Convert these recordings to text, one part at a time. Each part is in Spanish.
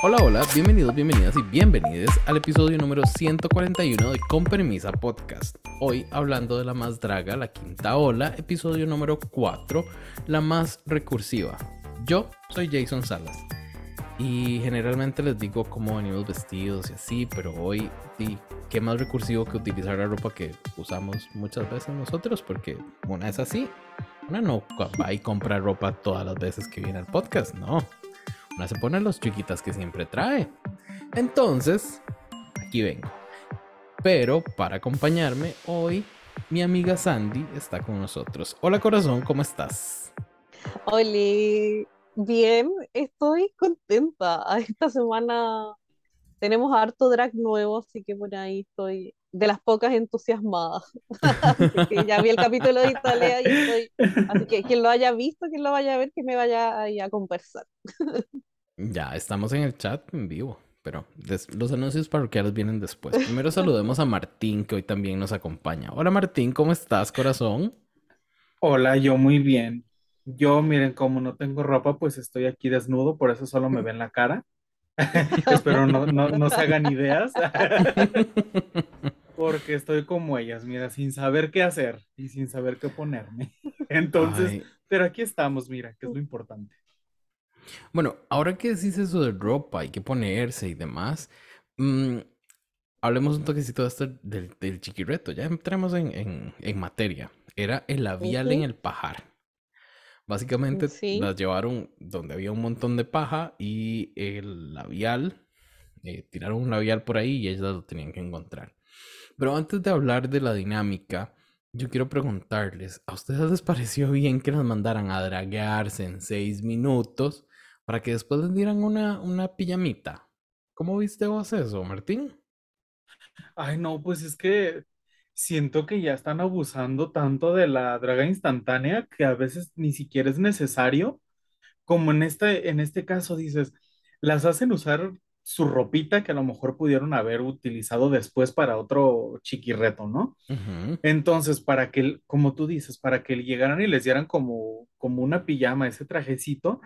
Hola, hola, bienvenidos, bienvenidas y bienvenidos al episodio número 141 de Con Permisa Podcast. Hoy hablando de la más draga, la quinta ola, episodio número 4, la más recursiva. Yo soy Jason Salas y generalmente les digo cómo venimos vestidos y así, pero hoy qué más recursivo que utilizar la ropa que usamos muchas veces nosotros, porque una es así, una no va y compra ropa todas las veces que viene al podcast, no se pone los chiquitas que siempre trae. Entonces, aquí vengo. Pero para acompañarme hoy, mi amiga Sandy está con nosotros. Hola corazón, ¿cómo estás? Hola, bien, estoy contenta. Esta semana tenemos harto drag nuevo, así que por ahí estoy de las pocas entusiasmadas. ya vi el capítulo de Italia y estoy. Así que quien lo haya visto, quien lo vaya a ver, que me vaya ahí a conversar. Ya, estamos en el chat en vivo, pero los anuncios parroquiales vienen después. Primero saludemos a Martín, que hoy también nos acompaña. Hola Martín, ¿cómo estás, corazón? Hola, yo muy bien. Yo, miren, como no tengo ropa, pues estoy aquí desnudo, por eso solo me ven la cara. Espero no, no, se hagan ideas. Porque estoy como ellas, mira, sin saber qué hacer y sin saber qué ponerme. Entonces, pero aquí estamos, mira, que es lo importante. Bueno, ahora que decís eso de ropa, hay que ponerse y demás, mm, hablemos un toquecito de esto del, del chiquireto. Ya entramos en, materia. Era el labial en el pajar. Básicamente las llevaron donde había un montón de paja y el labial, eh, tiraron un labial por ahí y ellas lo tenían que encontrar. Pero antes de hablar de la dinámica, yo quiero preguntarles, ¿a ustedes les pareció bien que nos mandaran a draguearse en seis minutos para que después les dieran una, una pijamita. ¿Cómo viste vos eso, Martín? Ay, no, pues es que siento que ya están abusando tanto de la draga instantánea que a veces ni siquiera es necesario. Como en este, en este caso dices, las hacen usar su ropita que a lo mejor pudieron haber utilizado después para otro chiquirreto, ¿no? Entonces, para que, como tú dices, para que llegaran y les dieran como, como una pijama, ese trajecito,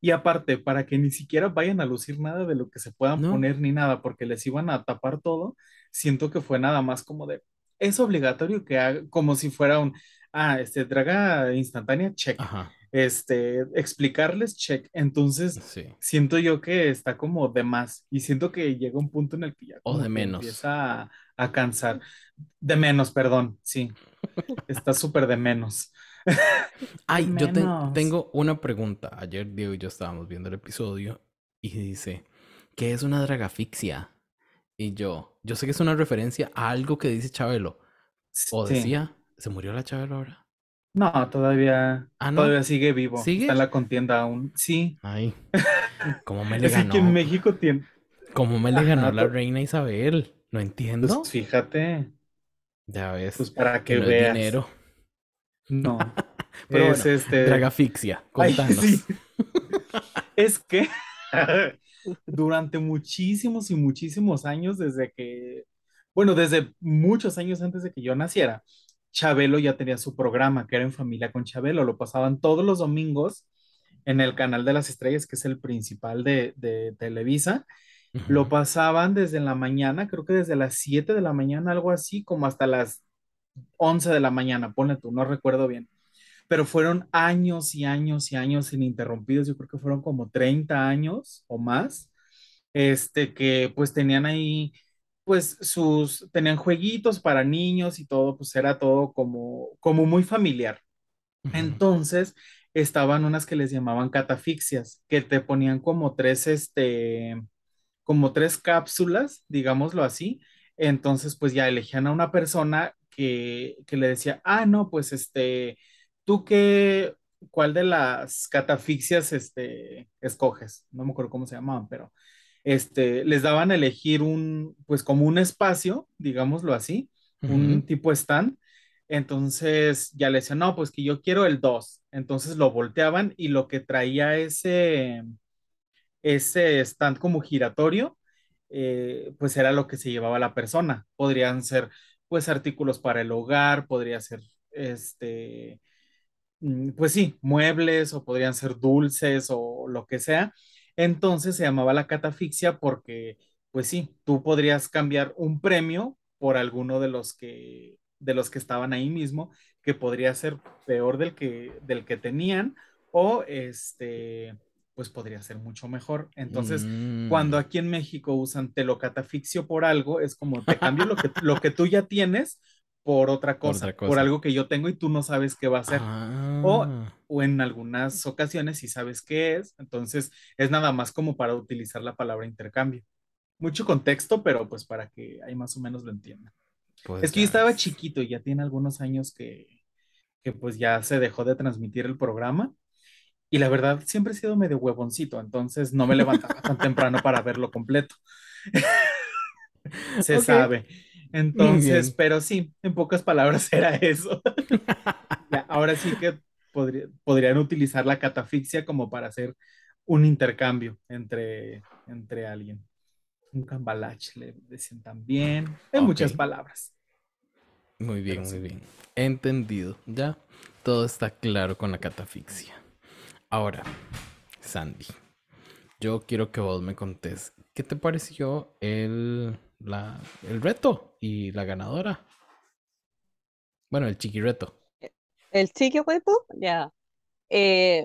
y aparte, para que ni siquiera vayan a lucir nada de lo que se puedan poner ni nada, porque les iban a tapar todo, siento que fue nada más como de, es obligatorio que haga, como si fuera un, ah, este, draga instantánea, check. Este, explicarles, check. Entonces, siento yo que está como de más y siento que llega un punto en el que ya o de menos. empieza a, a cansar. De menos, perdón, sí. está súper de menos. Ay, yo tengo una pregunta. Ayer Diego y yo estábamos viendo el episodio y dice, ¿qué es una dragafixia? Y yo, yo sé que es una referencia a algo que dice Chabelo. O decía, ¿se murió la Chabelo ahora? No, todavía, ah, todavía sigue vivo. ¿Sigue? Está en la contienda aún. Sí. Ay, como me le ganó. que en México tiene. Como me le ganó la reina Isabel. No entiendo. Pues fíjate. Ya ves. Pues para que, veas. dinero. No. Pero es este. Dragafixia, contanos. es que durante muchísimos y muchísimos años, desde que, bueno, desde muchos años antes de que yo naciera, Chabelo ya tenía su programa, que era en familia con Chabelo. Lo pasaban todos los domingos en el canal de las estrellas, que es el principal de, de Televisa. Lo pasaban desde la mañana, creo que desde las 7 de la mañana, algo así, como hasta las 11 de la mañana, ponle tú, no recuerdo bien. Pero fueron años y años y años ininterrumpidos, yo creo que fueron como 30 años o más, este, que pues tenían ahí, pues sus, tenían jueguitos para niños y todo, pues era todo como, como muy familiar. Entonces, estaban unas que les llamaban catafixias, que te ponían como tres, este, como tres cápsulas, digámoslo así. Entonces, pues ya elegían a una persona que, le decía, ah, no, pues este, tú qué, cuál de las catafixias este, escoges, no me acuerdo cómo se llamaban, pero este, les daban a elegir un, pues como un espacio, digámoslo así, un tipo stand. Entonces ya le decían, no, pues que yo quiero el 2. Entonces lo volteaban y lo que traía ese, ese stand como giratorio, eh, pues era lo que se llevaba la persona. Podrían ser pues artículos para el hogar, podría ser, este, mm, pues sí, muebles o podrían ser dulces o lo que sea. Entonces se llamaba la catafixia porque, pues sí, tú podrías cambiar un premio por alguno de los que, de los que estaban ahí mismo, que podría ser peor del que, del que tenían, o este, pues podría ser mucho mejor. Entonces, cuando Mm, aquí en México usan te lo catafixio por algo, es como te cambio lo que, lo que tú ya tienes por otra por cosa, otra por cosa. algo que yo tengo y tú no sabes qué va a ser. O, Ah, o en algunas ocasiones sí sabes qué es, entonces es nada más como para utilizar la palabra intercambio. Mucho contexto, pero pues para que ahí más o menos lo entiendan. pues Es que yo estaba chiquito y ya tiene algunos años que, que pues ya se dejó de transmitir el programa y la verdad siempre he sido medio huevoncito, entonces no me levantaba tan temprano para verlo completo, se sabe. Entonces, pero sí, en pocas palabras era eso. Ya, ahora sí que podría- podrían utilizar la catafixia como para hacer un intercambio entre, entre alguien. Un cambalache le decían también. Ok, muchas palabras, muy bien, muy bien. Entendido. Ya todo está claro con la catafixia. Ahora, Sandy, yo quiero que vos me contés qué te pareció el, la, el reto y la ganadora. Bueno, el chiqui reto. El chiqui reto, ya. Eh,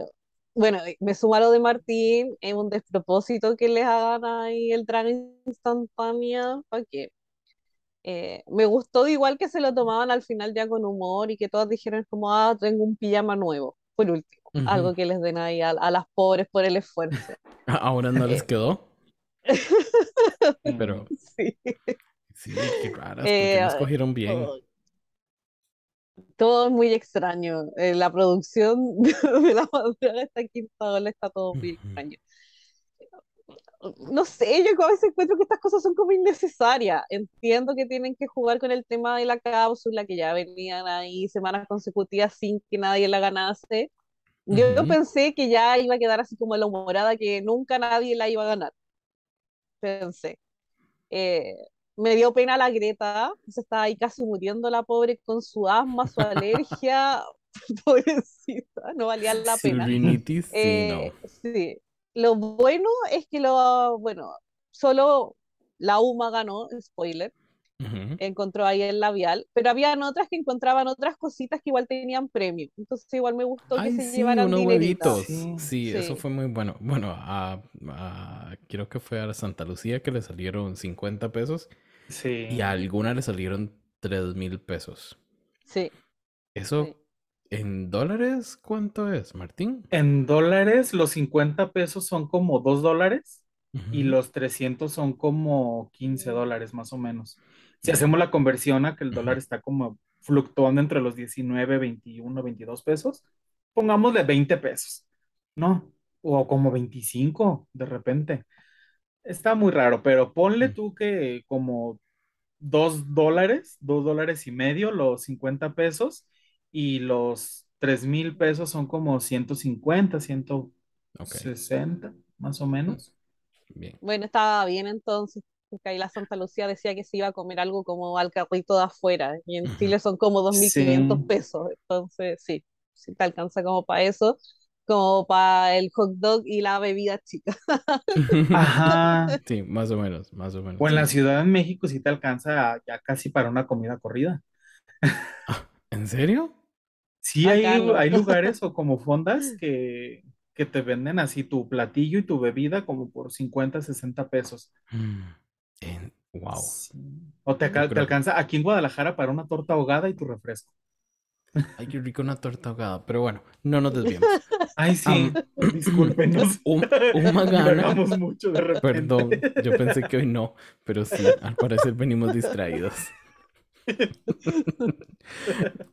bueno, me suma lo de Martín, es un despropósito que les hagan ahí el drag instantánea, ¿para qué? Eh, me gustó igual que se lo tomaban al final ya con humor y que todas dijeron como, ah, tengo un pijama nuevo, por último, algo que les den ahí a, a las pobres por el esfuerzo. A- Ahora no les quedó, pero sí. sí, qué raras, Eh, no escogieron bien. todo es muy extraño. Eh, la producción de la madrugada esta quinta ola está todo muy extraño. No sé, yo a veces encuentro que estas cosas son como innecesarias. Entiendo que tienen que jugar con el tema de la cápsula, que ya venían ahí semanas consecutivas sin que nadie la ganase. Yo Ujú. pensé que ya iba a quedar así como la humorada, que nunca nadie la iba a ganar. Pensé. Eh, me dio pena la Greta, se estaba ahí casi muriendo la pobre con su asma, su alergia. Pobrecita, no valía la pena. Eh, no. sí. Lo bueno es que lo, bueno, solo la UMA ganó, spoiler, encontró ahí el labial, pero habían otras que encontraban otras cositas que igual tenían premio. Entonces igual me gustó que Ay, se sí, llevaran unos huevitos. Sí. Sí, eso Sí, fue muy bueno. Bueno, a, a- creo que fue a Santa Lucía que le salieron 50 pesos y Sí. a alguna le salieron 3 mil pesos. sí, ¿Eso sí. En dólares cuánto es, Martín? En dólares, los 50 pesos son como 2 dólares y Ujú. los 300 son como 15 dólares más o menos. Si hacemos la conversión a que el dólar Ujú. está como fluctuando entre los 19, 21, 22 pesos, pongámosle 20 pesos, ¿no? O como 25 de repente. Está muy raro, pero ponle Mm, tú que como 2 dólares, 2 dólares y medio los 50 pesos y los 3 mil pesos son como 150, Ok. 160 más o menos. Bien. Bueno, estaba bien entonces, porque ahí la Santa Lucía decía que se iba a comer algo como al carrito de afuera, y en. Chile son como 2.500 Sí. pesos, entonces sí, sí te alcanza como para eso, como para el hot dog y la bebida chica. Ajá. Sí, más o menos, más o menos. O en la. Ciudad de México sí te alcanza ya casi para una comida corrida. ¿En serio? Sí, hay, hay lugares o como fondas que, que te venden así tu platillo y tu bebida como por 50, 60 pesos. Mm, en- wow. Sí. O te, Yo aca- te creo. alcanza aquí en Guadalajara para una torta ahogada y tu refresco. Ay, qué rico una torta ahogada. Pero bueno, no nos desviemos. Ay, sí, discúlpenos. Um- gana. Divagamos mucho de repente. Perdón, yo pensé que hoy no, pero sí, al parecer venimos distraídos.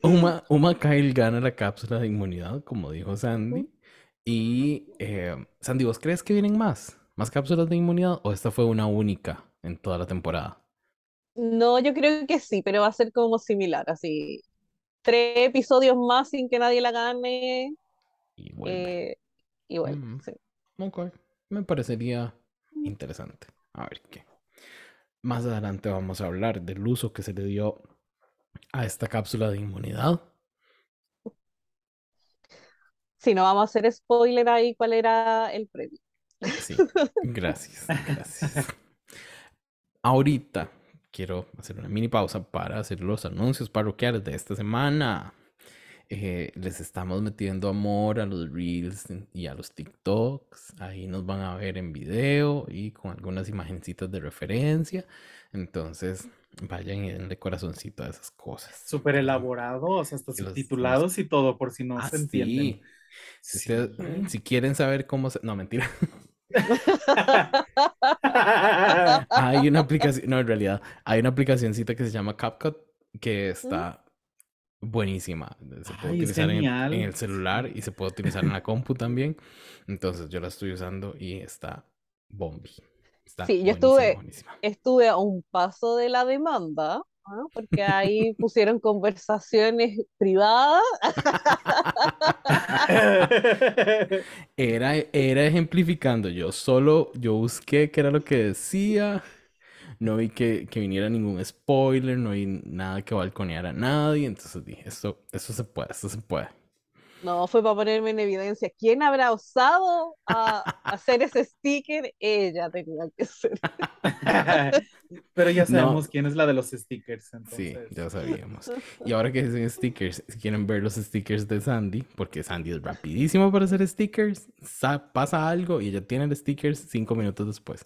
Uma, Uma Kyle gana la cápsula de inmunidad, como dijo Sandy. Y eh, Sandy, ¿vos crees que vienen más? ¿Más cápsulas de inmunidad? ¿O esta fue una única en toda la temporada? No, yo creo que sí, pero va a ser como similar, así, tres episodios más sin que nadie la gane, Y vuelve. eh, y Mm, sí. me parecería interesante. A ver qué. Más adelante vamos a hablar del uso que se le dio a esta cápsula de inmunidad. Si no vamos a hacer spoiler ahí, ¿cuál era el premio? Sí, gracias, gracias. Ahorita quiero hacer una mini pausa para hacer los anuncios parroquiales de esta semana. Eh, les estamos metiendo amor a los reels y a los TikToks. Ahí nos van a ver en video y con algunas imagencitas de referencia. Entonces, vayan y denle corazoncito a esas cosas. Súper elaborados, hasta subtitulados y todo, por si no Ah, se entienden. Si, ustedes- si quieren saber cómo se... No, mentira. Hay una aplicación, no, en realidad, hay una aplicacioncita que se llama CapCut que está buenísima. Se puede Ay, utilizar en, el celular y se puede utilizar en la compu también. Entonces yo la estoy usando y está bombi. Está Sí, yo estuve- buenísima. Estuve a un paso de la demanda, ¿ah? porque ahí pusieron conversaciones privadas. Era, era ejemplificando. Yo solo, yo busqué qué era lo que decía. No vi que, que viniera ningún spoiler, no vi nada que balconeara a nadie. Entonces dije, esto, esto se puede, esto se puede. No, fue para ponerme en evidencia. ¿Quién habrá osado a hacer ese sticker? Ella tenía que ser. Pero ya No. sabemos quién es la de los stickers, Sí, ya sabíamos. Y ahora que dicen stickers, si quieren ver los stickers de Sandy, porque Sandy es rapidísimo para hacer stickers, sa- pasa algo y ella tiene el stickers cinco minutos después.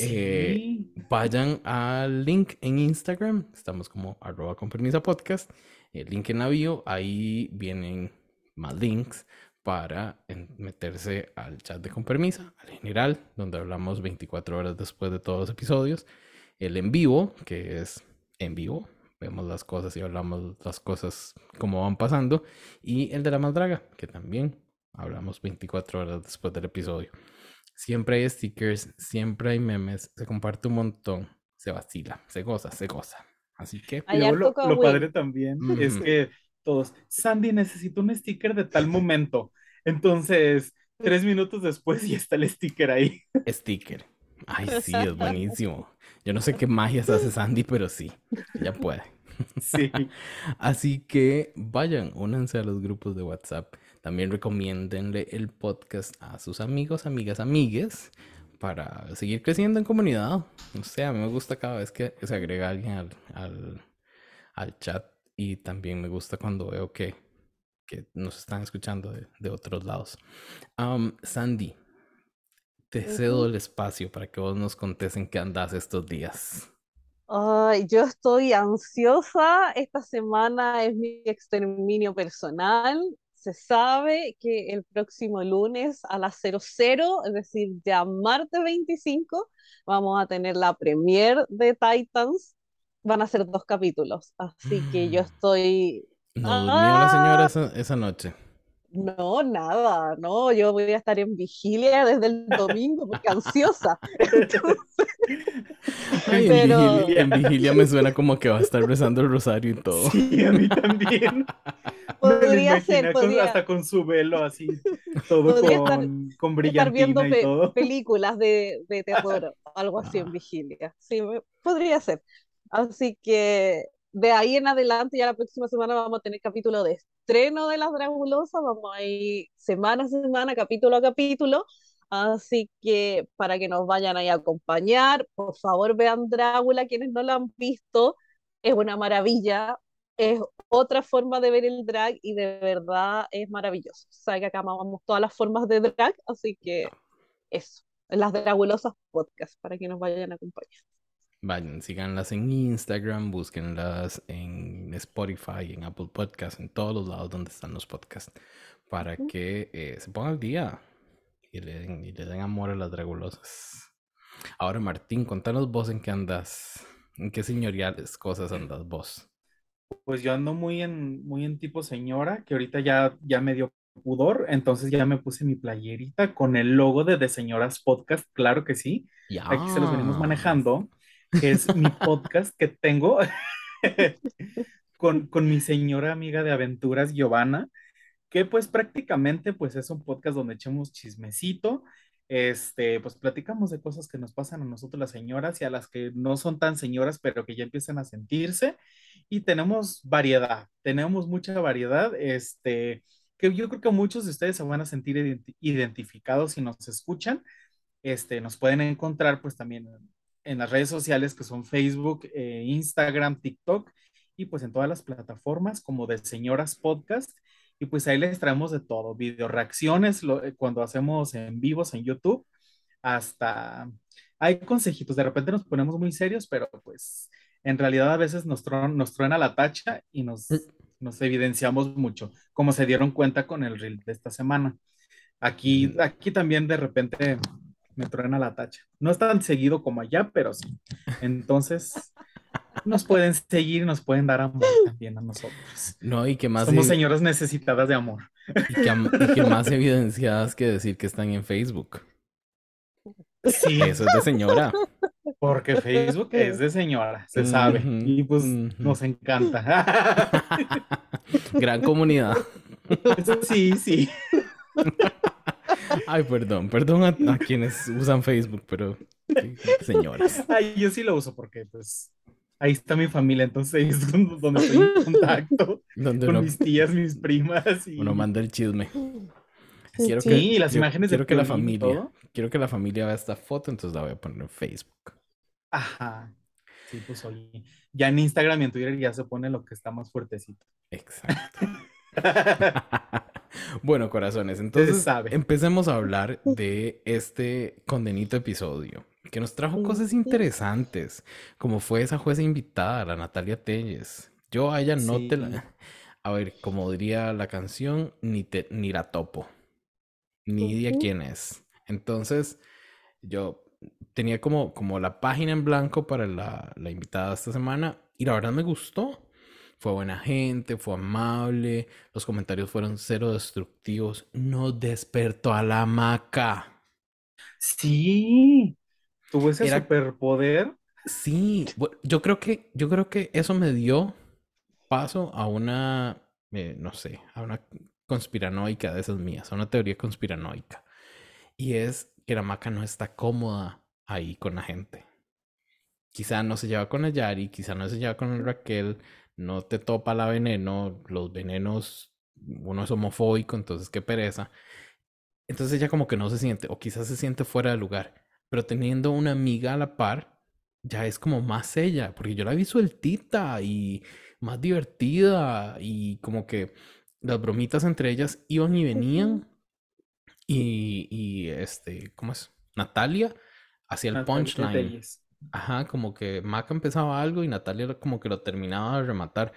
Eh, Sí. Vayan al link en Instagram, estamos como arroba con permiso podcast, el link en la bio, ahí vienen más links para meterse al chat de con permisa, al general, donde hablamos 24 horas después de todos los episodios, el en vivo, que es en vivo, vemos las cosas y hablamos las cosas como van pasando, y el de la maldraga, que también hablamos 24 horas después del episodio. Siempre hay stickers, siempre hay memes, se comparte un montón, se vacila, se goza, se goza. Así que, lo, lo padre también es que todos, Sandy, necesito un sticker de tal momento. Entonces, tres minutos después ya está el sticker ahí. sticker. Ay, sí, es buenísimo. Yo no sé qué magias hace Sandy, pero sí, ella puede. Sí. Así que vayan, únanse a los grupos de WhatsApp. También recomiéndenle el podcast a sus amigos, amigas, amigues para seguir creciendo en comunidad. O sea, a mí me gusta cada vez que se agrega alguien al, al, al chat y también me gusta cuando veo que, que nos están escuchando de, de otros lados. Am, Sandy, te cedo el espacio para que vos nos contes en qué andas estos días. Ay, yo estoy ansiosa. Esta semana es mi exterminio personal. Se sabe que el próximo lunes a las 00, es decir, ya martes 25, vamos a tener la premiere de Titans. Van a ser dos capítulos, así que yo Mm. estoy... No durmió la señora Ah. esa, esa noche. No, nada, no, yo voy a estar en vigilia desde el domingo porque ansiosa. Entonces, Ay, en, Pero- vigilia, en vigilia me suena como que va a estar rezando el rosario y todo. Sí, a mí también. Me podría ser, imaginé con- podría hasta con su velo así, todo Podría con, estar- con estar viendo brillantina y pe- todo. películas de, de terror, algo así Ah. en vigilia. Sí, me- podría ser. Así que de ahí en adelante, ya la próxima semana vamos a tener capítulo de estreno de Las Dragulosas, vamos a ir semana a semana, capítulo a capítulo. Así que para que nos vayan ahí a acompañar, por favor vean Drácula, quienes no lo han visto, es una maravilla, es otra forma de ver el drag y de verdad es maravilloso. Sea que acá amamos todas las formas de drag, así que eso, las Dragulosas Podcast, para que nos vayan a acompañar. Vayan, síganlas en Instagram, búsquenlas en Spotify, en Apple Podcasts, en todos los lados donde están los podcasts, para que eh, se pongan al día y le den, y le den amor a las dragulosas. Ahora, Martín, contanos vos en qué andas, en qué señoriales cosas andas vos. Pues yo ando muy en, muy en tipo señora, que ahorita ya, ya me dio pudor, entonces ya me puse mi playerita con el logo de The Señoras Podcast, claro que sí. Aquí se los venimos manejando, que es mi podcast que tengo con, con mi señora amiga de aventuras, Giovanna, que pues prácticamente pues es un podcast donde echamos chismecito, este, pues platicamos de cosas que nos pasan a nosotros las señoras y a las que no son tan señoras, pero que ya empiezan a sentirse, y tenemos variedad, tenemos mucha variedad, este, que yo creo que muchos de ustedes se van a sentir identi- identificados si nos escuchan, este, nos pueden encontrar pues también en las redes sociales que son Facebook, eh, Instagram, TikTok y pues en todas las plataformas como de Señoras Podcast. Y pues ahí les traemos de todo, video reacciones eh, cuando hacemos en vivos en YouTube, hasta hay consejitos, de repente nos ponemos muy serios, pero pues en realidad a veces nos, nos truena la tacha y nos, mm. nos evidenciamos mucho, como se dieron cuenta con el reel de esta semana. Aquí, mm. aquí también de repente me truena la tacha. No es tan seguido como allá, pero sí. Entonces, nos pueden seguir, nos pueden dar amor también a nosotros. No, y que más. Somos señoras necesitadas de amor. Y que, más evidenciadas que decir que están en Facebook. Sí. Eso es de señora. Porque Facebook es de señora, se sabe. Y pues nos encanta. Gran comunidad. Sí, sí. Ay, perdón, perdón a, quienes usan Facebook, pero señoras. Ay, yo sí lo uso porque pues ahí está mi familia, entonces ahí es donde estoy en contacto con mis tías, mis primas. Y... Uno manda el chisme. Quiero sí, que, las imágenes quiero que la familia, quiero que la familia vea esta foto, entonces la voy a poner en Facebook. Ajá. Sí, pues oye, ya en Instagram y en Twitter ya se pone lo que está más fuertecito. Exacto. bueno, corazones, entonces empecemos a hablar de este condenito episodio que nos trajo cosas interesantes, como fue esa jueza invitada, la Natalia Telles. Yo a ella no te la... A ver, como diría la canción, ni, te, ni la topo, ni idea quién es. Entonces, yo tenía como, como la página en blanco para la, la invitada esta semana y la verdad me gustó. Fue buena gente, fue amable, los comentarios fueron cero destructivos, no despertó a la maca. Sí, tuvo ese superpoder. Sí, yo creo que, yo creo que eso me dio paso a una, eh, no sé, a una conspiranoica de esas mías, a una teoría conspiranoica. Y es que la maca no está cómoda ahí con la gente. Quizá no se lleva con el Yari, quizá no se lleva con el Raquel, no te topa la veneno, los venenos, uno es homofóbico, entonces qué pereza. Entonces ella como que no se siente, o quizás se siente fuera de lugar, pero teniendo una amiga a la par, ya es como más ella, porque yo la vi sueltita y más divertida y como que las bromitas entre ellas iban y venían y, y este, ¿cómo es? Natalia hacía el punchline. Ajá, como que Maca empezaba algo y Natalia como que lo terminaba de rematar.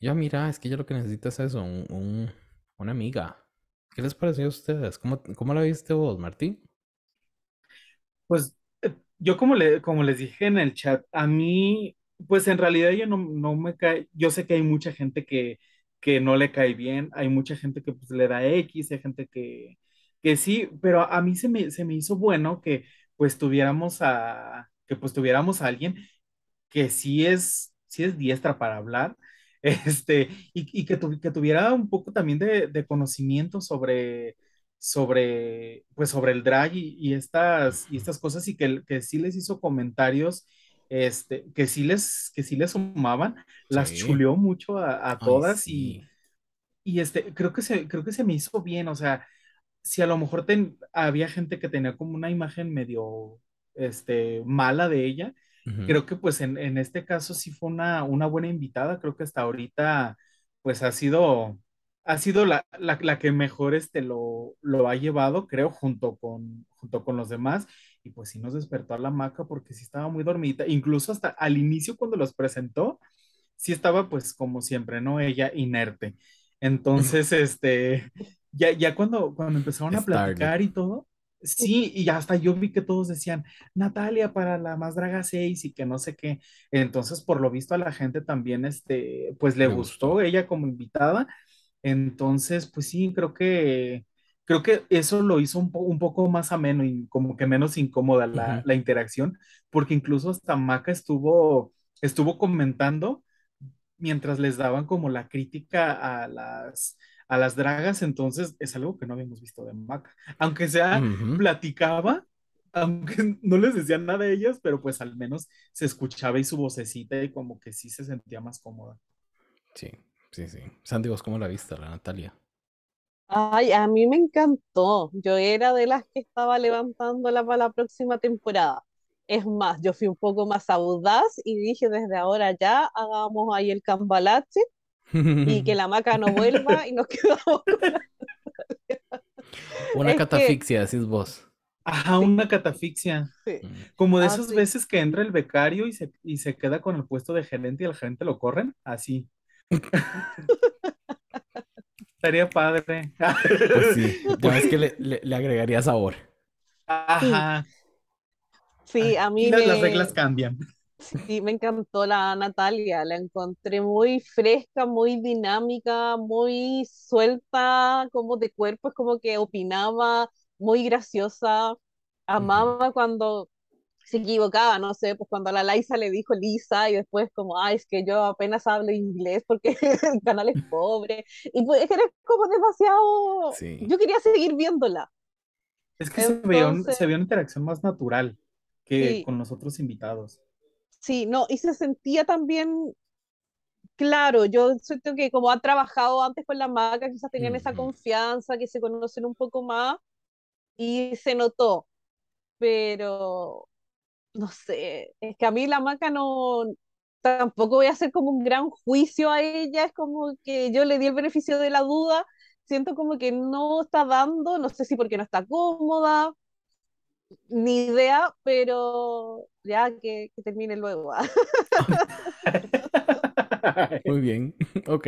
yo, mira, es que yo lo que necesito es eso, un, una amiga. ¿Qué les pareció a ustedes? ¿Cómo, cómo la viste vos, Martín? Pues eh, yo como, le, como les dije en el chat, a mí, pues en realidad yo no, no me cae, yo sé que hay mucha gente que, que no le cae bien, hay mucha gente que pues le da X, hay gente que, que sí, pero a mí se me, se me hizo bueno que pues tuviéramos a, que pues tuviéramos a alguien que sí es, sí es diestra para hablar, este, y, que, que, tuviera un poco también de, conocimiento sobre, sobre, pues sobre el drag y, estas, y estas cosas y que, que sí les hizo comentarios este, que sí les, que sí les sumaban, las chuleó mucho a, todas y, y este, creo que se, creo que se me hizo bien, o sea, si a lo mejor había gente que tenía como una imagen medio este, mala de ella. Creo que pues en, este caso sí fue una, una buena invitada, creo que hasta ahorita pues ha sido, ha sido la, la, que mejor este, lo, lo, ha llevado, creo, junto con, junto con los demás. Y pues sí nos despertó a la maca porque sí estaba muy dormida. Incluso hasta al inicio cuando los presentó, sí estaba pues como siempre, ¿no? Ella inerte. Entonces, este, ya, ya cuando, cuando empezaron a platicar y todo, Sí, y hasta yo vi que todos decían, Natalia para la Más Draga 6 y que no sé qué. Entonces, por lo visto a la gente también, este, pues le, gustó. ella como invitada. Entonces, pues sí, creo que, creo que eso lo hizo un, un poco más ameno y como que menos incómoda la, la, interacción, porque incluso hasta Maca estuvo, estuvo comentando mientras les daban como la crítica a las a las dragas, entonces es algo que no habíamos visto de Maca. Aunque sea, platicaba, aunque no les decía nada a ellas, pero pues al menos se escuchaba y su vocecita y como que sí se sentía más cómoda. Sí, sí, sí. Sandy, ¿vos cómo la viste, la Natalia? Ay, a mí me encantó. Yo era de las que estaba levantándola para la próxima temporada. Es más, yo fui un poco más audaz y dije desde ahora ya hagamos ahí el cambalache y que la maca no vuelva y nos quedamos con... Una Es que catafixia, decís vos. Ajá, sí, una catafixia. sí, Como de ah, esas sí. veces que entra el becario y se, y se queda con el puesto de gerente y el gerente lo corren. Así. Estaría padre. Pues sí, ya ves que le, le- le agregaría sabor. Ajá. sí, a mí las, las reglas cambian. Sí, me encantó la Natalia, la encontré muy fresca, muy dinámica, muy suelta como de cuerpo, es como que opinaba, muy graciosa, amaba cuando se equivocaba, no sé, pues cuando a la Laisa le dijo Lisa y después como, ay, es que yo apenas hablo inglés porque el canal es pobre, y pues es que era como demasiado, Sí. yo quería seguir viéndola, Es que se veía, un- entonces... se veía una interacción más natural que Sí, con los otros invitados. Sí, no, y se sentía también, claro, yo siento que como han trabajado antes con la maca, quizás tenían esa confianza, que se conocen un poco más, y se notó, pero no sé, es que a mí la maca no, tampoco voy a hacer como un gran juicio a ella, es como que yo le di el beneficio de la duda, siento como que no está dando, no sé si porque no está cómoda, ni idea, pero ya que, que termine luego. Muy bien. Ok.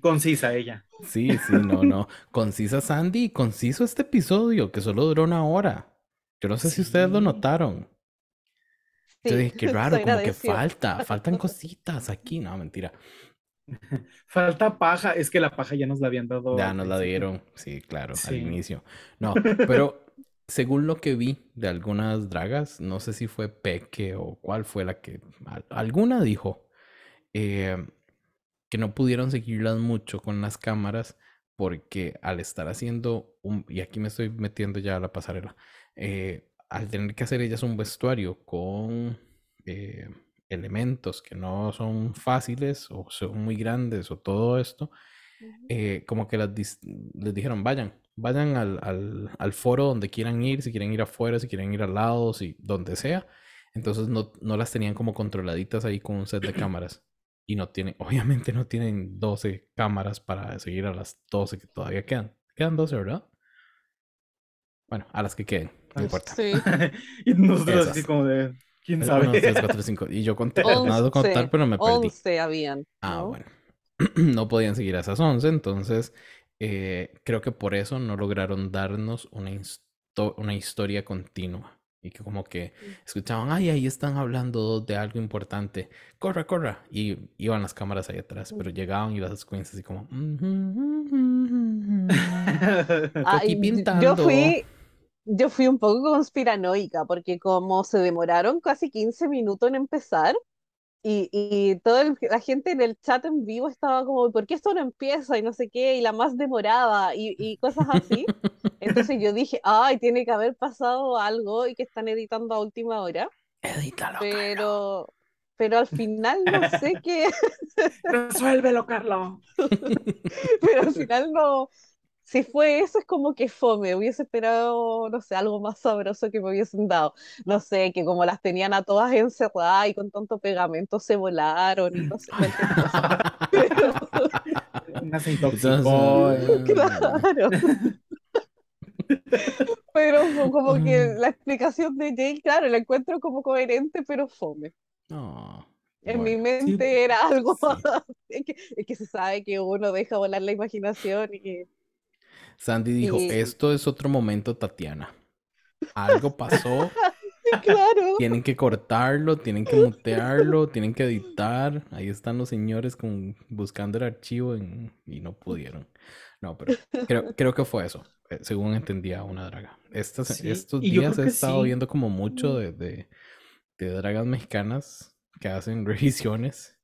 Concisa ella. Sí, sí, no, no. Concisa Sandy y conciso este episodio que solo duró una hora. Yo no sé si ustedes lo Sí. notaron. Yo dije, qué raro, como que falta, faltan cositas aquí. No, mentira. Falta paja, es que la paja ya nos la habían dado Ya nos la dieron, sí, claro, al inicio. No, pero según lo que vi de algunas dragas, no sé si fue Peque o cuál fue la que, al- alguna dijo eh, que no pudieron seguirlas mucho con las cámaras porque al estar haciendo un, y aquí me estoy metiendo ya a la pasarela, eh, al tener que hacer ellas un vestuario con eh, elementos que no son fáciles o son muy grandes o todo esto, eh, como que las les dijeron, vayan, vayan al, al- al foro donde quieran ir, si quieren ir afuera, si quieren ir al lado, si, donde sea. Entonces no, no las tenían como controladitas ahí con un set de cámaras. Y no tienen, obviamente no tienen 12 cámaras para seguir a las 12 que todavía quedan. Quedan 12, ¿verdad? Bueno, a las que queden, no Pues, importa. Sí, y nosotros así Esas. como de, ¿quién Es sabe? 1, 2, 3, 4, 5. Y yo conté, no de contar, pero me perdí. once habían, Ah, ¿no? bueno. No podían seguir a esas 11, entonces eh, creo que por eso no lograron darnos una, histo- una historia continua. Y que como que escuchaban, ay, ahí están hablando de algo importante, corra, corra. Y iban las cámaras ahí atrás, pero llegaban y las queens así como, Ay, yo fui, yo fui un poco conspiranoica, porque como se demoraron casi 15 minutos en empezar, y, y toda la gente en el chat en vivo estaba como, ¿por qué esto no empieza? Y no sé qué, y la más demorada, y, y cosas así. Entonces yo dije, ay, tiene que haber pasado algo y que están editando a última hora, Edítalo, Carlos. pero, pero al final no sé qué, Resuélvelo, Carlos. pero al final no, si fue eso es como que fome, hubiese esperado, no sé, algo más sabroso que me hubiesen dado, no sé, que como las tenían a todas encerradas y con tanto pegamento se volaron y no sé, pero Una se intoxicó. eh, claro, pero fue como que mm, la explicación de Jay, claro, la encuentro como coherente, pero fome. no, En mi bueno, Sí, mente era algo sí. es que, es que se sabe que uno deja volar la imaginación y, Sandy dijo, y esto es otro momento, Tatiana. Algo pasó, claro, tienen que cortarlo, tienen que mutearlo, tienen que editar. Ahí están los señores con, buscando el archivo en- y no pudieron. No, pero creo, creo que fue eso, eh, según entendía una draga. Estas, Sí, estos días he estado sí. viendo como mucho de, de, de dragas mexicanas que hacen revisiones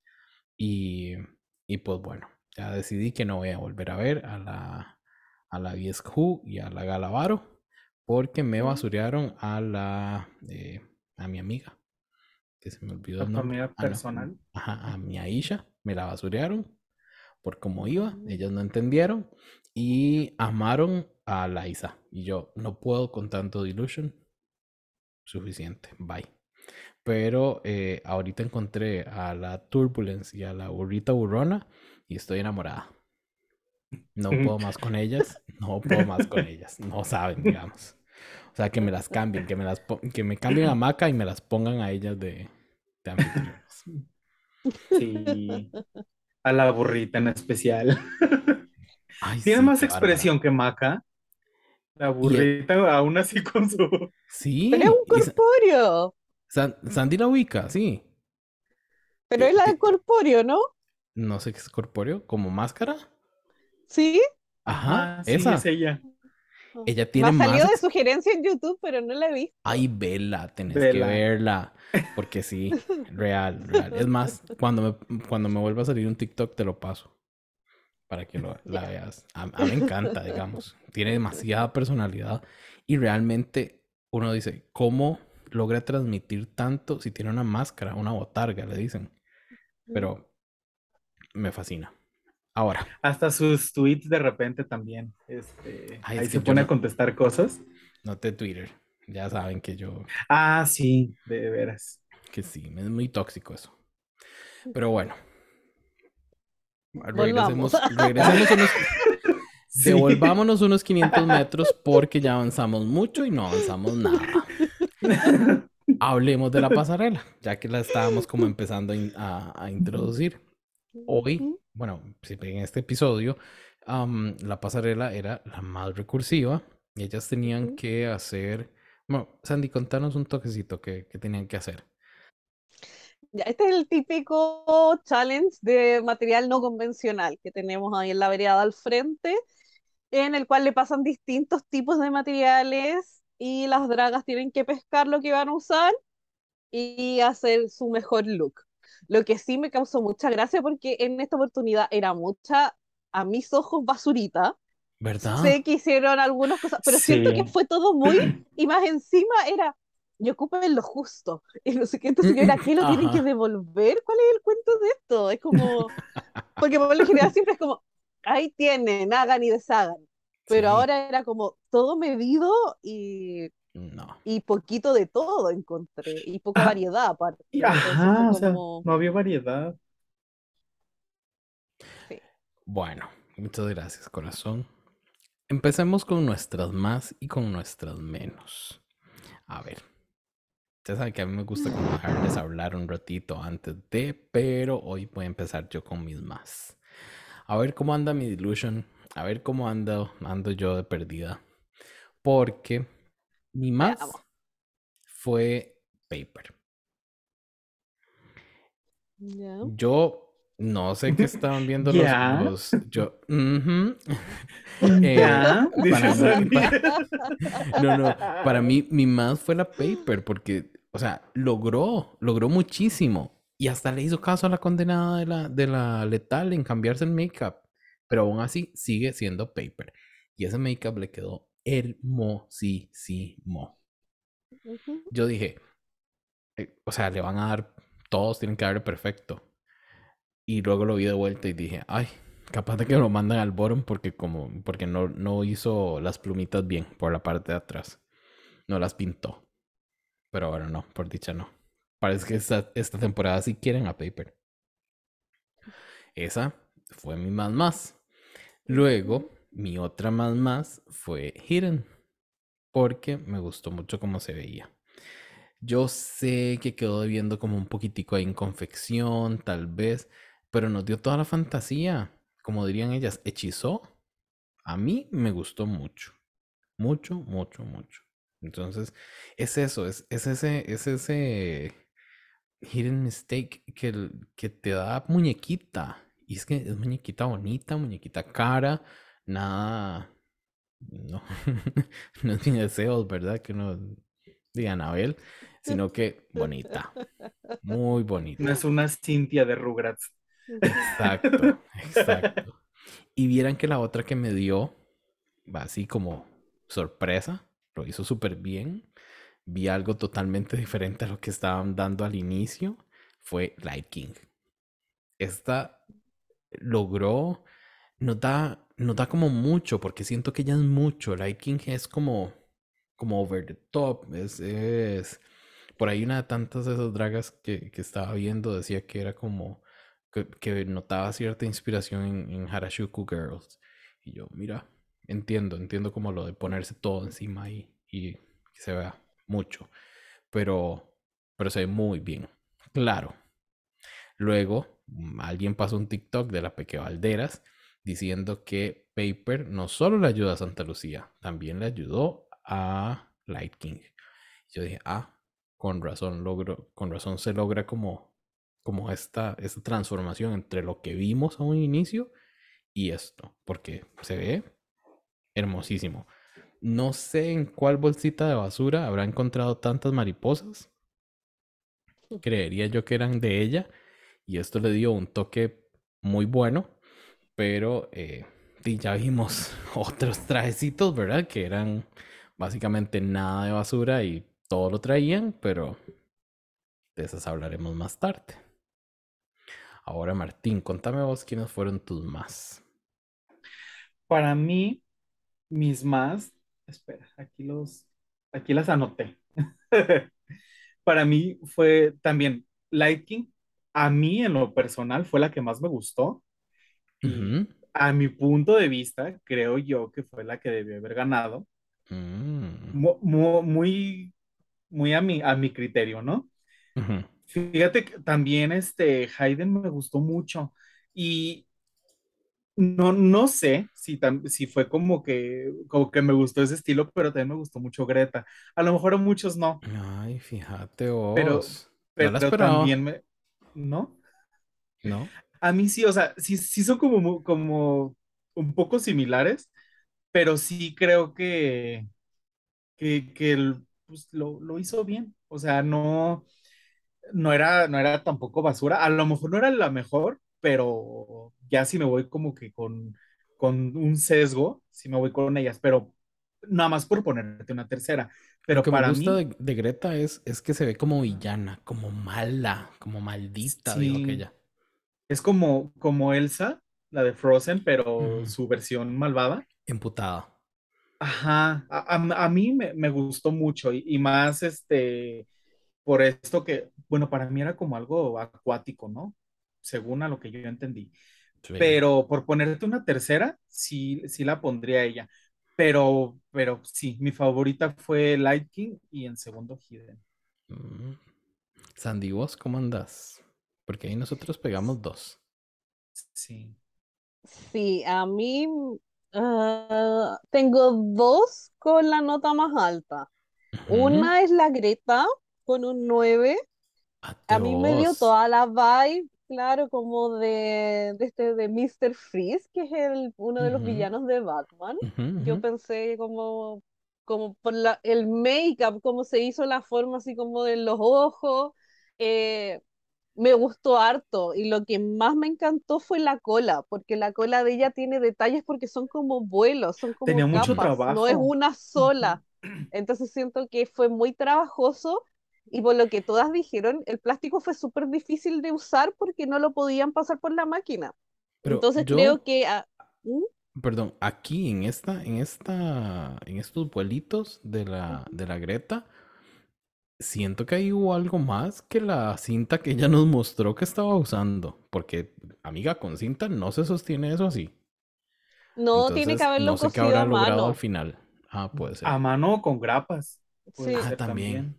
y, y pues bueno, ya decidí que no voy a volver a ver a la, a la VSQ y a la Galavaro porque me Mm. basurearon a la eh, a mi amiga que se me olvidó A el nombre amiga personal. Ajá, a mi Aisha me la basurearon por cómo iba. Mm. Ellas no entendieron y amaron a Liza. Y yo no puedo con tanto delusion. Suficiente. Bye. Pero eh, ahorita encontré a la Turbulence y a la burrita burrona y estoy enamorada. No puedo más con ellas. No puedo más con ellas. No saben, digamos. O sea, que me las cambien, que me las que me cambien a Maca y me las pongan a ellas de, de anfitrionas. Sí. A la burrita en especial. Ay, Tiene sí, más expresión que Maca. La burrita, aún así con su. Sí. Pero es un corpóreo. San- Sandy la ubica, sí. Pero es la de corpóreo, ¿no? No sé qué es corpóreo, como máscara. Sí. Ajá, Ah, sí, esa. es ella. Ella Me tiene ha más. salido de sugerencia en YouTube, pero no la he visto. Ay, vela, tenés que verla. Porque sí, real, real. Es más, cuando me, cuando me vuelva a salir un TikTok, te lo paso. Para que lo, la veas. A, a mí me encanta, digamos. Tiene demasiada personalidad. Y realmente uno dice, ¿cómo logra transmitir tanto si tiene una máscara, una botarga, le dicen? Pero me fascina. Ahora, Hasta sus tweets de repente también. Este, Ay, ahí es se pone no- a contestar cosas. noté Twitter. Ya saben que yo, Ah, sí, de veras. que sí, es muy tóxico eso. Pero bueno. Regresemos, regresemos unos, Sí. devolvámonos unos 500 metros porque ya avanzamos mucho y no avanzamos nada. Hablemos de la pasarela, ya que la estábamos como empezando a, a introducir. Hoy, bueno, ven este episodio, am, la pasarela era la más recursiva y ellas tenían que hacer... Bueno, Sandy, contanos un toquecito que, que tenían que hacer. Este es el típico challenge de material no convencional que tenemos ahí en la vereda al frente, en el cual le pasan distintos tipos de materiales y las dragas tienen que pescar lo que van a usar y hacer su mejor look. Lo que sí me causó mucha gracia porque en esta oportunidad era mucha, a mis ojos, basurita. ¿Verdad? Sé que hicieron algunas cosas, pero siento que Sí. fue todo muy, y más encima era, y ocupen lo justo, y no sé qué, entonces yo era, ¿qué lo tienen que Ajá. devolver? ¿Cuál es el cuento de esto? Es como, porque por lo general siempre es como, ahí tienen, hagan y deshagan, pero Sí. ahora era como todo medido y, No. y poquito de todo encontré, y poca Ah, variedad aparte, Ajá, o sea, como, no había variedad. sí. Bueno, muchas gracias, corazón. Empecemos con nuestras más y con nuestras menos. A ver. Ustedes saben que a mí me gusta como dejarles hablar un ratito antes de, pero hoy voy a empezar yo con mis más. A ver cómo anda mi delusion. A ver cómo ando, ando yo de perdida. Porque mi más fue Paper. Yo no sé qué estaban viendo los, yo. Eh, para dice mí-. No, no, para mí mi más fue la paper porque, o sea, logró, logró muchísimo y hasta le hizo caso a la condenada de la, de la letal en cambiarse el make-up, pero aún así sigue siendo paper y ese make-up le quedó hermosísimo. Yo dije, eh, o sea, le van a dar, todos tienen que darle perfecto. Y luego lo vi de vuelta y dije, ay, capaz de que lo mandan al bottom porque como, porque no, no hizo las plumitas bien por la parte de atrás. No las pintó. Pero ahora no, por dicha no. Parece que esta, esta temporada sí quieren a Paper. Esa fue mi más más. Luego, mi otra más más fue Hidden. Porque me gustó mucho cómo se veía. Yo sé que quedó debiendo como un poquitico ahí en confección, tal vez, pero nos dio toda la fantasía. Como dirían ellas, hechizó. A mí me gustó mucho. Mucho, mucho, mucho. Entonces, es eso, es, es ese, es ese hidden mistake que te da muñequita. Y es que es muñequita bonita, muñequita cara, nada. No, no es mi deseos, ¿verdad? Que uno diga Anabel, sino que bonita. Muy bonita. No es una Cintia de Rugrats. Exacto, exacto. Y vieran que la otra que me dio, va así como sorpresa, lo hizo súper bien. Vi algo totalmente diferente a lo que estaban dando al inicio. Fue Light King. Esta logró, nos da, nos da como mucho, porque siento que ella es mucho. Light King es como, como over the top. Es, es, por ahí una de tantas de esas dragas que, que estaba viendo decía que era como que, que notaba cierta inspiración en, en, Harashuku Girls. Y yo, mira, entiendo, entiendo como lo de ponerse todo encima y, y que se vea mucho. Pero, pero se ve muy bien. Claro. Luego, alguien pasó un TikTok de la Peque Valderas diciendo que Paper no solo le ayuda a Santa Lucía, también le ayudó a Light King. Yo dije, ah, con razón logro, con razón se logra como, como esta, esta transformación entre lo que vimos a un inicio y esto, porque se ve hermosísimo. No sé en cuál bolsita de basura habrá encontrado tantas mariposas. Creería yo que eran de ella. Y esto le dio un toque muy bueno. Pero eh, ya vimos otros trajecitos, ¿verdad? Que eran básicamente nada de basura y todo lo traían, pero de esas hablaremos más tarde. Ahora, Martín, contame vos quiénes fueron tus más. Para mí, mis más, espera, aquí los, aquí las anoté. Para mí fue también Liking. A mí, en lo personal, fue la que más me gustó. A mi punto de vista, creo yo que fue la que debió haber ganado. Mm. muy muy a mi, a mi criterio, ¿no? Fíjate que también este Hayden me gustó mucho y no, no sé si, si fue como que, como que me gustó ese estilo, pero también me gustó mucho Greta. A lo mejor a muchos no. Ay, fíjate vos. Pero, pero también me... ¿No? ¿No? A mí sí, o sea, sí, sí son como, como un poco similares, pero sí creo que, que, que el, pues lo, hizo bien. O sea, no, no, era, no era tampoco basura. A lo mejor no era la mejor, pero ya si me voy como que con, con un sesgo, si me voy con ellas, pero nada más por ponerte una tercera. Pero Lo que para me gusta mí, de, Greta es, es que se ve como villana, como mala, como maldita, digo que ella. Es como, como Elsa, la de Frozen, pero su versión malvada. Emputada. Ajá, a, mí me, gustó mucho y, más este, por esto que, bueno, para mí era como algo acuático, ¿no? Según a lo que yo entendí. Pero por ponerte una tercera, sí, sí la pondría ella. Pero, pero sí, mi favorita fue Light King y en segundo Hidden. Mm. Sandy, ¿vos cómo andas? Porque ahí nosotros pegamos dos. Sí. Sí, a mí Ah, tengo dos con la nota más alta. Una es la Greta con un 9. A mí me dio toda la vibe, claro, como de, de este de Mr. Freeze, que es el, uno de los villanos de Batman. Yo pensé como, como por la, el make-up, cómo se hizo la forma así como de los ojos. Eh, me gustó harto y lo que más me encantó fue la cola, porque la cola de ella tiene detalles porque son como vuelos, son como Tenía mucho trabajo. no es una sola. Entonces siento que fue muy trabajoso y por lo que todas dijeron, el plástico fue súper difícil de usar porque no lo podían pasar por la máquina. Entonces creo que... ¿Mm? Perdón, aquí en esta, en esta, en estos vuelitos de la, de la Greta, siento que ahí hubo algo más que la cinta que ella nos mostró que estaba usando. Porque, amiga, con cinta no se sostiene eso así. No, tiene que haberlo no sé qué habrá logrado al final. Ah, puede ser. A mano con grapas. Sí. Ah, también.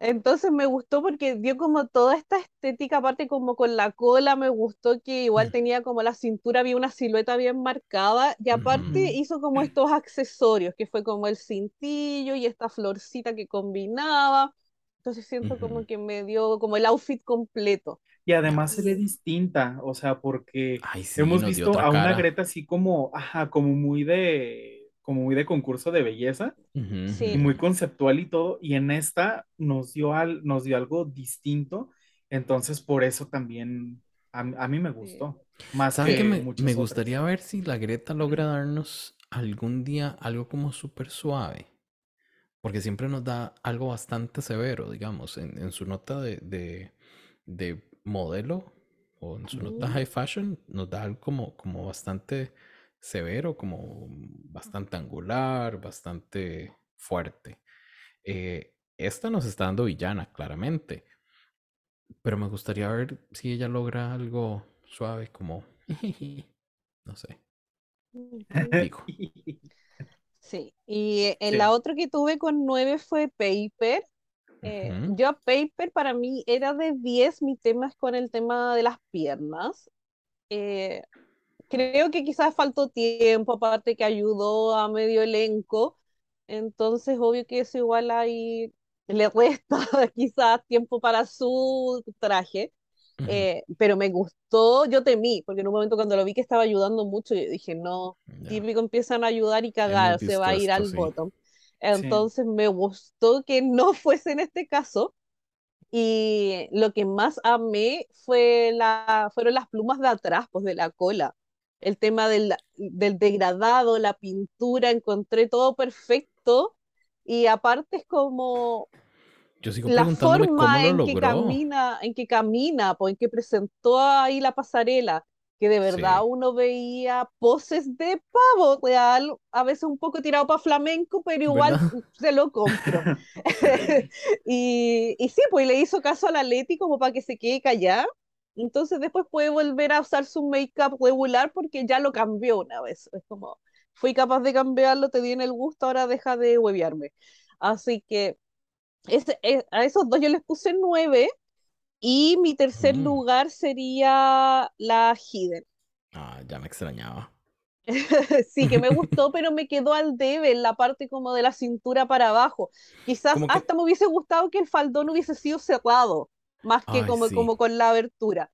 Entonces me gustó porque dio como toda esta estética, aparte como con la cola, me gustó que igual mm. tenía como la cintura, había una silueta bien marcada y aparte hizo como estos accesorios, que fue como el cintillo y esta florcita que combinaba. Entonces siento como que me dio como el outfit completo. Y además se ve distinta, o sea, porque hemos visto a una Greta así como, ajá, como muy de, como muy de concurso de belleza, y muy conceptual y todo, y en esta nos dio, al, nos dio algo distinto, entonces por eso también a, mí me gustó. Más que, me, me gustaría ver si la Greta logra darnos algún día algo como súper suave porque siempre nos da algo bastante severo, digamos, en, su nota de, de, modelo, o en su nota high fashion, nos da algo como, como bastante severo, como bastante angular, bastante fuerte. Eh, esta nos está dando villana, claramente. Pero me gustaría ver si ella logra algo suave, como. No sé. Digo. Sí, y eh, en Sí. la otra que tuve con 9 fue Paper. Eh, yo a Paper para mí era de 10, mi tema es con el tema de las piernas. Eh, creo que quizás faltó tiempo, aparte que ayudó a medio elenco, entonces obvio que eso igual ahí le resta quizás tiempo para su traje. Eh, pero me gustó, yo temí, porque en un momento cuando lo vi que estaba ayudando mucho, yo dije, no, ya. típico empiezan a ayudar y cagar, se va a ir al sí. bottom. Entonces me gustó que no fuese en este caso. Y lo que más amé fue la, fueron las plumas de atrás, pues de la cola. El tema del, del degradado, la pintura, encontré todo perfecto. Y aparte es como Yo sigo la cómo forma lo en que camina, en que camina, pues, en que presentó ahí la pasarela, que de verdad Sí. uno veía poses de pavo real, a veces un poco tirado para flamenco, pero igual ¿Verdad? se lo compro. y, y sí, pues le hizo caso a la Leti como para que se quede callada. Entonces después puede volver a usar su make-up regular porque ya lo cambió una vez. Es como, fui capaz de cambiarlo, te di en el gusto, ahora deja de huevearme. Así que ese- eh, a esos dos yo les puse nueve y mi tercer Mm. lugar sería la Hidden. Ah, ya me extrañaba. Sí, que me gustó, pero me quedó al debe en la parte como de la cintura para abajo. Quizás Como que- hasta me hubiese gustado que el faldón hubiese sido cerrado, más que Ay, como, sí. como con la abertura.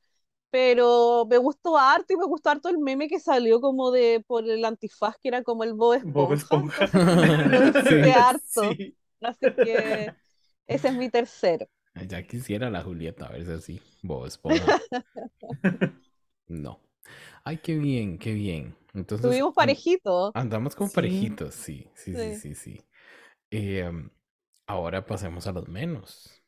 Pero me gustó harto y me gustó harto el meme que salió como de por el antifaz, que era como el Bob Bob Esponja. Sí. harto. Sí. Así que ese es mi tercero. Ya quisiera la Julieta verse así. Bob Esponja. No. Ay, qué bien, qué bien. Entonces, Tuvimos parejitos. andamos como Sí. parejitos, sí, sí, sí, Sí. sí, sí. Eh, um, ahora pasemos a los menos.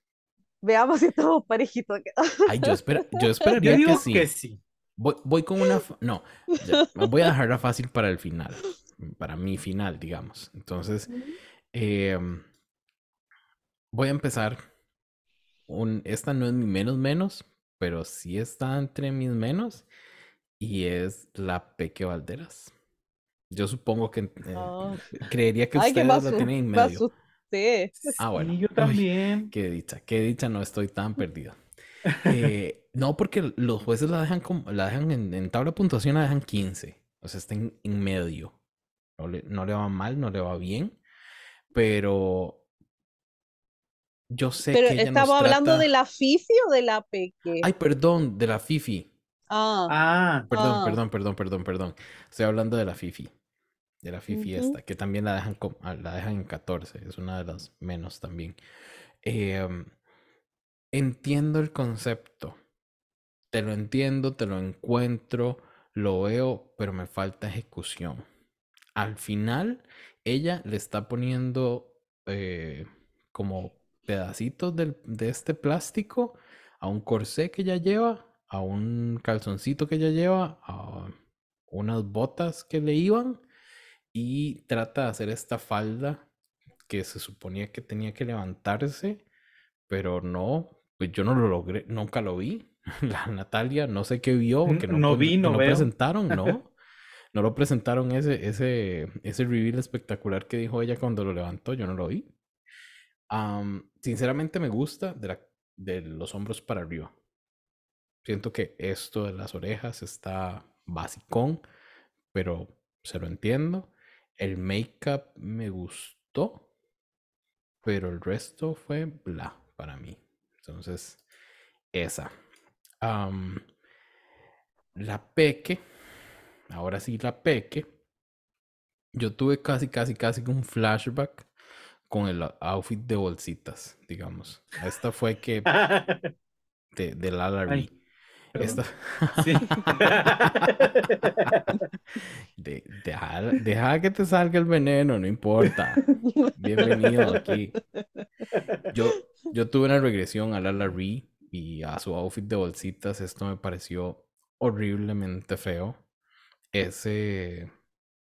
Veamos si estamos parejitos. Ay, yo, espera, yo Yo esperaría digo que sí. que sí. Voy, voy con una... No, ya, voy a dejarla fácil para el final. Para mi final, digamos. Entonces, eh, voy a empezar. Un, esta no es mi menos menos, pero sí está entre mis menos. Y es la Peque Valderas. Yo supongo que... eh, Ah. creería que Ay, que me, ustedes la tienen en me medio. asusté. Ah, bueno. Sí, yo Uy, también. Qué dicha, qué dicha, no estoy tan perdido. Eh, no, porque los jueces la dejan como, la dejan en, en tabla de puntuación, la dejan 15. O sea, está en, en medio. No le, no le va mal, no le va bien. Pero yo sé Pero que estamos hablando trata- de la Fifi o de la Peque. Ay, perdón, de la Fifi. Ah, Ah, Perdón, Ah. perdón, perdón, perdón, perdón. Estoy hablando de la Fifi. De la Fifi esta, que también la dejan, ah, la dejan en 14. Es una de las menos también. Em, entiendo el concepto. Te lo entiendo, te lo encuentro, lo veo, pero me falta ejecución. Al final, ella le está poniendo eh, como pedacitos del- de este plástico a un corsé que ella lleva, a un calzoncito que ella lleva, a unas botas que le iban y trata de hacer esta falda que se suponía que tenía que levantarse, pero no, pues yo no lo logré, nunca lo vi. La Natalia no sé qué vio, porque no, No vi, no no presentaron, ¿no? No lo presentaron ese, ese, ese reveal espectacular que dijo ella cuando lo levantó, yo no lo vi. Am, sinceramente me gusta de, los hombros para arriba. Siento que esto de las orejas está basicón, pero se lo entiendo. El make-up me gustó, pero el resto fue bla para mí. Entonces, esa. La peque, ahora sí la peque. Yo tuve casi, casi, casi un flashback con el outfit de bolsitas, digamos. Esta fue que de, de Lala Ay, Ree. perdón. Esta... Sí. De- deja, deja que te salga el veneno, no importa. Bienvenido aquí. Yo, yo tuve una regresión a Lala Ree y a su outfit de bolsitas, esto me pareció horriblemente feo. Ese,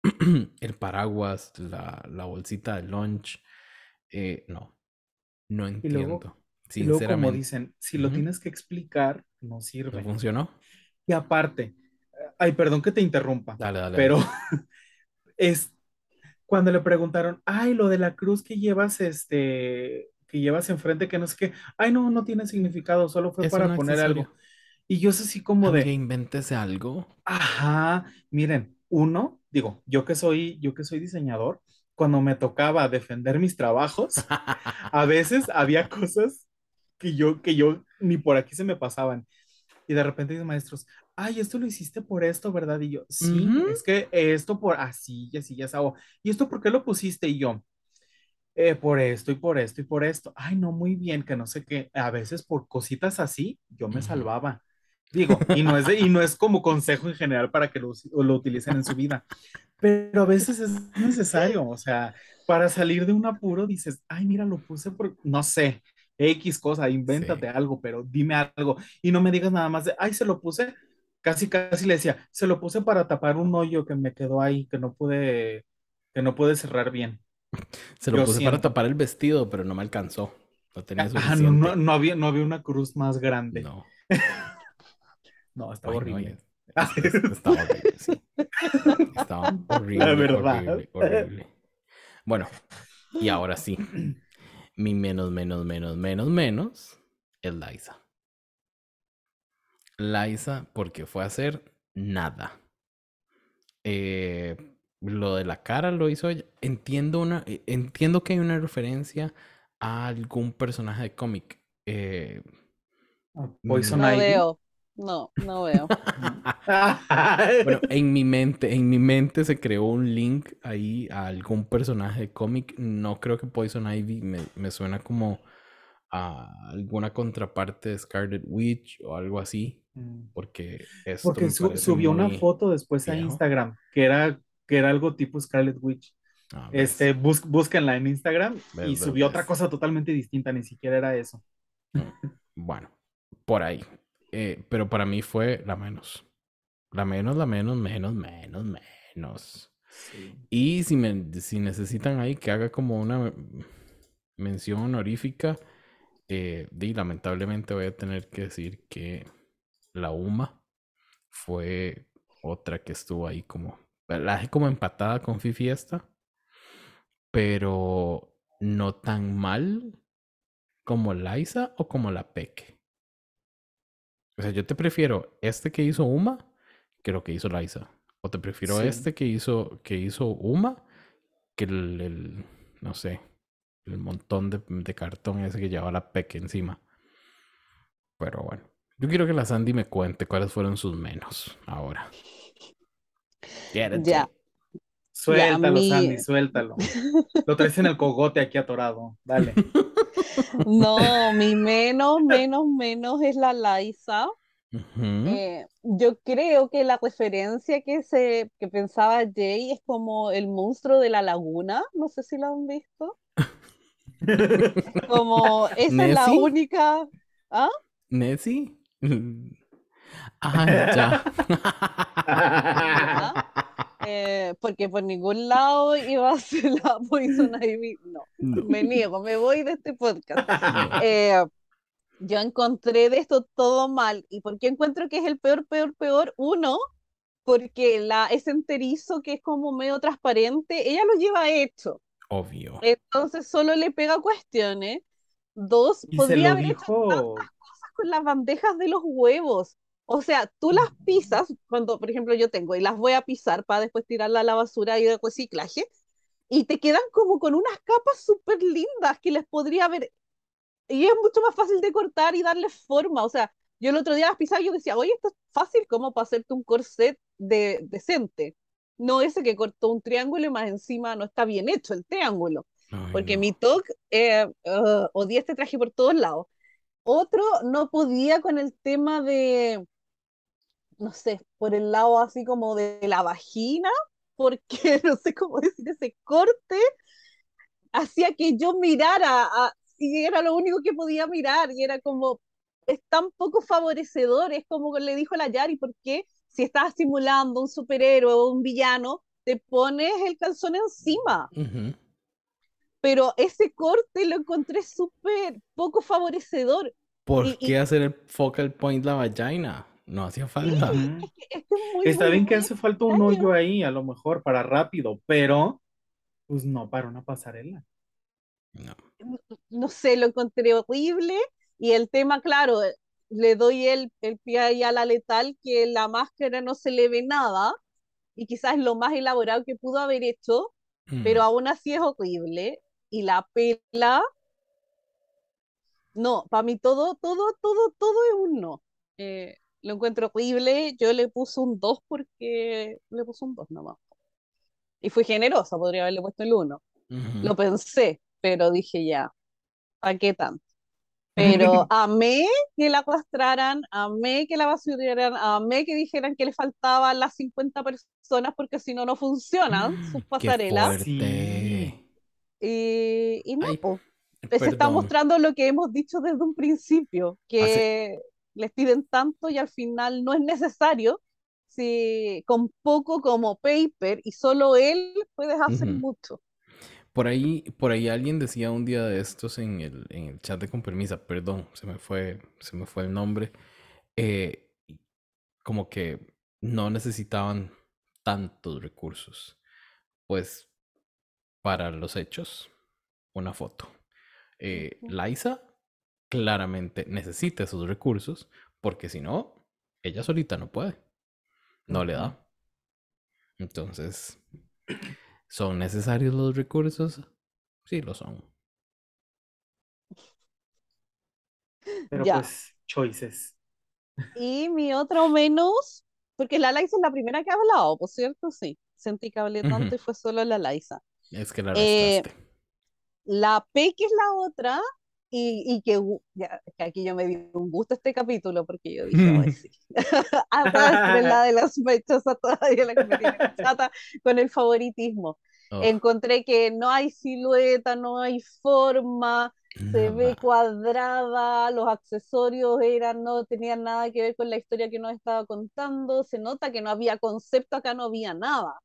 el paraguas, la, la bolsita de lunch, eh, no, no Y luego, entiendo. y luego como Sinceramente, dicen, si lo Ujú. tienes que explicar, no ¿no sirve. funcionó? Y aparte, ay, perdón que te interrumpa, Dale, dale, pero dale. es cuando le preguntaron, ay, lo de la cruz que llevas, este, que llevas enfrente, que no sé qué, ay, no, no tiene significado, solo fue Es un para poner algo. Y yo es así como de, invéntese algo. ajá, miren, uno, digo, yo que soy, yo que soy diseñador, cuando me tocaba defender mis trabajos, a veces había cosas que yo, que yo ni por aquí se me pasaban. Y de repente dicen maestros, ay, esto lo hiciste por esto, ¿verdad? Y yo, sí, Ujú. es que esto por así y así, ya sabes. ¿Y esto por qué lo pusiste? Y yo, "Eh, por esto y por esto y por esto. Ay, no, muy bien, que no sé qué. A veces por cositas así, yo me Ujú. salvaba. Digo, y no es, de- y no es como consejo en general para que lo, lo utilicen en su vida, pero a veces es necesario, o sea, para salir de un apuro dices, ay, mira, lo puse por, no sé, X cosa, Sí. invéntate algo, pero dime algo, y no me digas nada más de, ay, se lo puse, casi, casi le decía, se lo puse para tapar un hoyo que me quedó ahí, que no pude, que no pude cerrar bien. Se lo Yo puse para tapar el vestido, pero no me alcanzó. No tenía Ah, no, no, suficiente. no había, no había una cruz más grande. No. No, Ay, no, horrible. es- es- es- estaba horrible, sí. Estaba horrible, La verdad. horrible, horrible. Bueno, y ahora sí. Mi menos, menos, menos, menos, menos es Liza. Liza, porque fue a hacer nada. Eh, lo de la cara lo hizo ella. Entiendo, una, eh, entiendo que hay una referencia a algún personaje de cómic. Eh, Poison No Ivy. veo. No, no veo. Bueno, en mi mente, en mi mente se creó un link ahí a algún personaje de cómic. No creo que Poison Ivy me, me suena como a alguna contraparte de Scarlet Witch o algo así, Mm. porque esto Porque su- subió una foto después a. Instagram que era, que era algo tipo Scarlet Witch. Ah, Este, bus- búsquenla en Instagram ves, y ves, subió otra ves. cosa totalmente distinta, ni siquiera era eso. Mm, Bueno, por ahí. Eh, pero para mí fue la menos. La menos, la menos, menos, menos, menos. Sí. Y si, me, si necesitan ahí que haga como una mención honorífica, eh, lamentablemente voy a tener que decir que la UMA fue otra que estuvo ahí como, la dejé como empatada con Fifi esta, pero no tan mal como Liza o como la Peque. O sea, yo te prefiero este que hizo Uma que lo que hizo Liza. O te prefiero Sí. este que hizo, que hizo Uma que el, el- no sé, el montón de, de cartón ese que llevaba la Peque encima. Pero bueno, yo quiero que la Sandy me cuente cuáles fueron sus menos ahora. Get it, Ya. Suéltalo, Sandy, suéltalo. Lo traes en el cogote aquí atorado. Dale. No, mi menos, menos, menos es la Liza. Eh, yo creo que la referencia que se que pensaba Jay es como el monstruo de la laguna. No sé si lo han visto. Como esa es la única. ¿Ah? ¿Nessie? Ah, ya. Eh, porque por ningún lado iba a ser la Poison Ivy. No, No. me niego, me voy de este podcast. Eh, yo encontré de esto todo mal. ¿Y por qué encuentro que es el peor, peor, peor? Uno, porque la, ese enterizo que es como medio transparente, ella lo lleva hecho. Obvio. Entonces solo le pega cuestiones. Dos, Y podría haber hecho dijo. cosas con las bandejas de los huevos. O sea, tú las pisas, cuando, por ejemplo, yo tengo y las voy a pisar para después tirarla a la basura y de reciclaje, y te quedan como con unas capas súper lindas que les podría haber. Y es mucho más fácil de cortar y darle forma. O sea, yo el otro día las pisaba y yo decía, oye, esto es fácil como para hacerte un corset de, decente. No ese que cortó un triángulo y más encima no está bien hecho el triángulo. Ay, Porque no. mi TOC, eh, uh, odié este traje por todos lados. Otro no podía con el tema de, no sé, por el lado así como de la vagina, porque no sé cómo decir ese corte, hacía que yo mirara, a, y era lo único que podía mirar, y era como, es tan poco favorecedor, es como le dijo la Yari, ¿por qué si estás simulando un superhéroe o un villano, te pones el calzón encima? Pero ese corte lo encontré súper poco favorecedor. ¿Por qué hacer el focal point la vagina? No hacía falta. Está bien que hace falta un hoyo ahí, a lo mejor, para rápido, pero pues no para una pasarela. No. no sé, lo encontré horrible y el tema, claro, le doy el, el pie ahí a la letal que la máscara no se le ve nada y quizás es lo más elaborado que pudo haber hecho, pero aún así es horrible. Y la pela, no, para mí todo, todo, todo, todo es un no. Eh, lo encuentro horrible, yo le puse un 2 porque le puse un 2 nomás. Y fui generosa, podría haberle puesto el 1. Lo pensé, pero dije ya, ¿a qué tanto? Pero amé que la arrastraran, amé que la basuraran, amé que dijeran que le faltaban las 50 personas porque si no, no funcionan sus pasarelas. Y, y no, se está mostrando lo que hemos dicho desde un principio, que les piden tanto y al final no es necesario. Si con poco como paper y solo él puedes hacer mucho. Por ahí, por ahí alguien decía un día de estos en el, en el chat de con permisa, perdón, se me fue, se me fue el nombre, eh, como que no necesitaban tantos recursos. Pues para los hechos, una foto. Eh, Liza claramente necesita esos recursos porque si no, ella solita no puede. No le da. Entonces, ¿Son necesarios los recursos? Sí, lo son. Pero pues, choices. Y mi otro menos, porque la Liza es la primera que ha hablado, por cierto, sí. Sentí que hablé tanto y fue solo la Liza. Es que la eh, La P, que es la otra, y, que, aquí yo me di un gusto este capítulo porque yo dije, oh, sí. Hasta la de las sospechosa todavía la que me tiene chata con el favoritismo. Oh. Encontré que no hay silueta, no hay forma, se ve cuadrada, los accesorios eran, no tenían nada que ver con la historia que nos estaba contando, se nota que no había concepto, acá no había nada.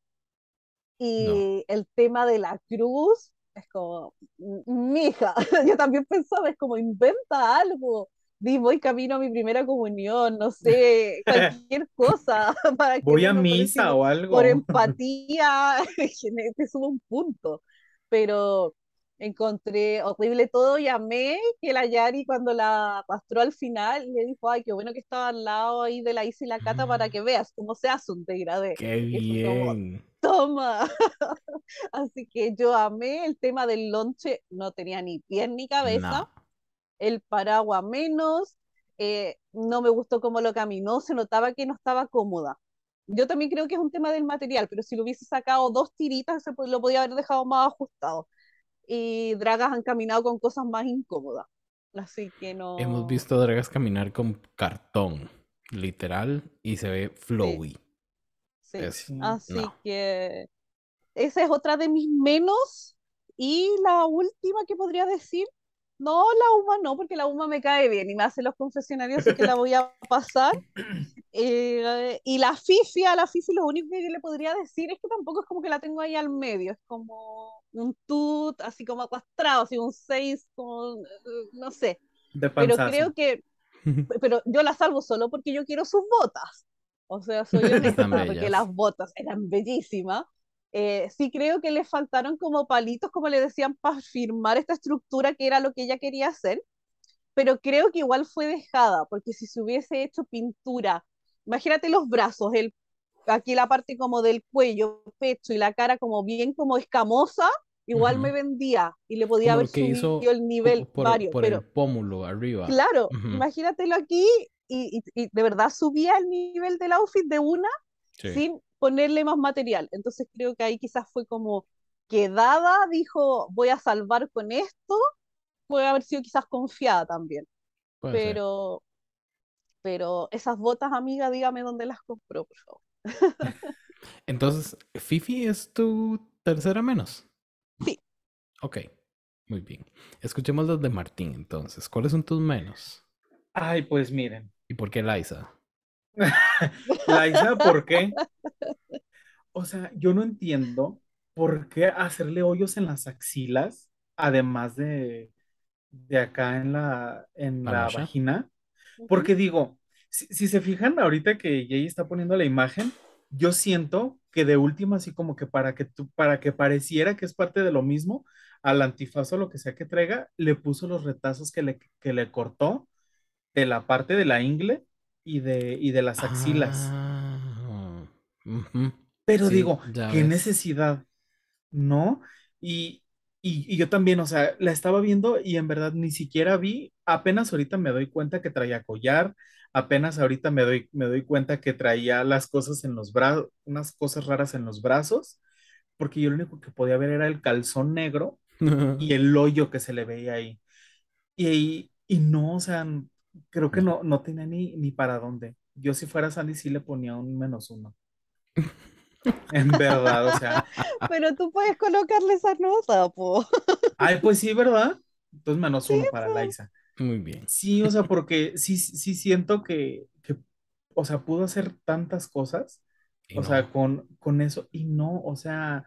Y el tema de la cruz, es como, mija, yo también pensaba, es como inventa algo, di, voy camino a mi primera comunión, no sé, cualquier cosa. Para voy a misa o algo. Por empatía, te subo un punto. Pero encontré horrible todo y amé que la Yari cuando la pastró al final le dijo, ay, qué bueno que estaba al lado ahí de la Isa y la Cata para mm. que veas cómo se hace un degradé. Qué bien. Toma. Así que yo amé el tema del lonche, no tenía ni pie ni cabeza. El paraguas menos, eh, no me gustó cómo lo caminó, se notaba que no estaba cómoda. Yo también creo que es un tema del material, pero si lo hubiese sacado dos tiritas, se lo podía haber dejado más ajustado. Y dragas han caminado con cosas más incómodas. Así que no. Hemos visto dragas caminar con cartón, literal, y se ve flowy. Así que esa es otra de mis menos. Y la última que podría decir, no, la UMA no, porque la UMA me cae bien y me hace los confesionarios, así que la voy a pasar. Eh, y la FIFI, a la FIFI lo único que le podría decir es que tampoco es como que la tengo ahí al medio, es como un tut, así como acuastrado, así un 6, como, no sé. pero creo que, pero yo la salvo solo porque yo quiero sus botas. O sea, soy honesta, porque las botas eran bellísimas. Eh, sí creo que le faltaron como palitos, como le decían, para firmar esta estructura que era lo que ella quería hacer, pero creo que igual fue dejada, porque si se hubiese hecho pintura, imagínate los brazos, el, aquí la parte como del cuello, pecho y la cara como bien como escamosa, igual me vendía y le podía haber subido el nivel por, varios. Por el pómulo arriba. Claro, imagínatelo aquí y, de verdad subía el nivel del outfit de una sin ponerle más material. Entonces creo que ahí quizás fue como quedada, dijo, voy a salvar con esto, puede haber sido quizás confiada también. pero, pero esas botas, amiga, dígame dónde las compró, por favor. Entonces, ¿Fifi es tu tercera menos? Sí. Ok, muy bien. Escuchemos los de Martín entonces. ¿Cuáles son tus menos? Ay, pues miren. ¿Y por qué Liza? Liza, ¿por qué? O sea, yo no entiendo por qué hacerle hoyos en las axilas, además de, de acá en la, en la vagina. Porque digo, si, si se fijan ahorita que Jay está poniendo la imagen, yo siento que de última, así como que para que tú, para que pareciera que es parte de lo mismo, al antifaz o lo que sea que traiga, le puso los retazos que le, que le cortó de la parte de la ingle y de, y de las axilas. Ah. Pero Sí, digo, qué ves. necesidad, ¿no? Y, y, y yo también, o sea, la estaba viendo y en verdad ni siquiera vi, apenas ahorita me doy cuenta que traía collar, apenas ahorita me doy, me doy cuenta que traía las cosas en los brazos, unas cosas raras en los brazos, porque yo lo único que podía ver era el calzón negro y el hoyo que se le veía ahí. Y, y no, o sea, creo que no, no tenía ni, ni para dónde. Yo si fuera Sandy sí le ponía un menos uno. En verdad, o sea, Pero tú puedes colocarle esa nota, po. ay, pues sí, ¿verdad? Entonces menos uno para Liza. Muy bien. Sí, o sea, porque sí, sí siento que, que, o sea, pudo hacer tantas cosas, Y o sea, con, con eso, y no, o sea,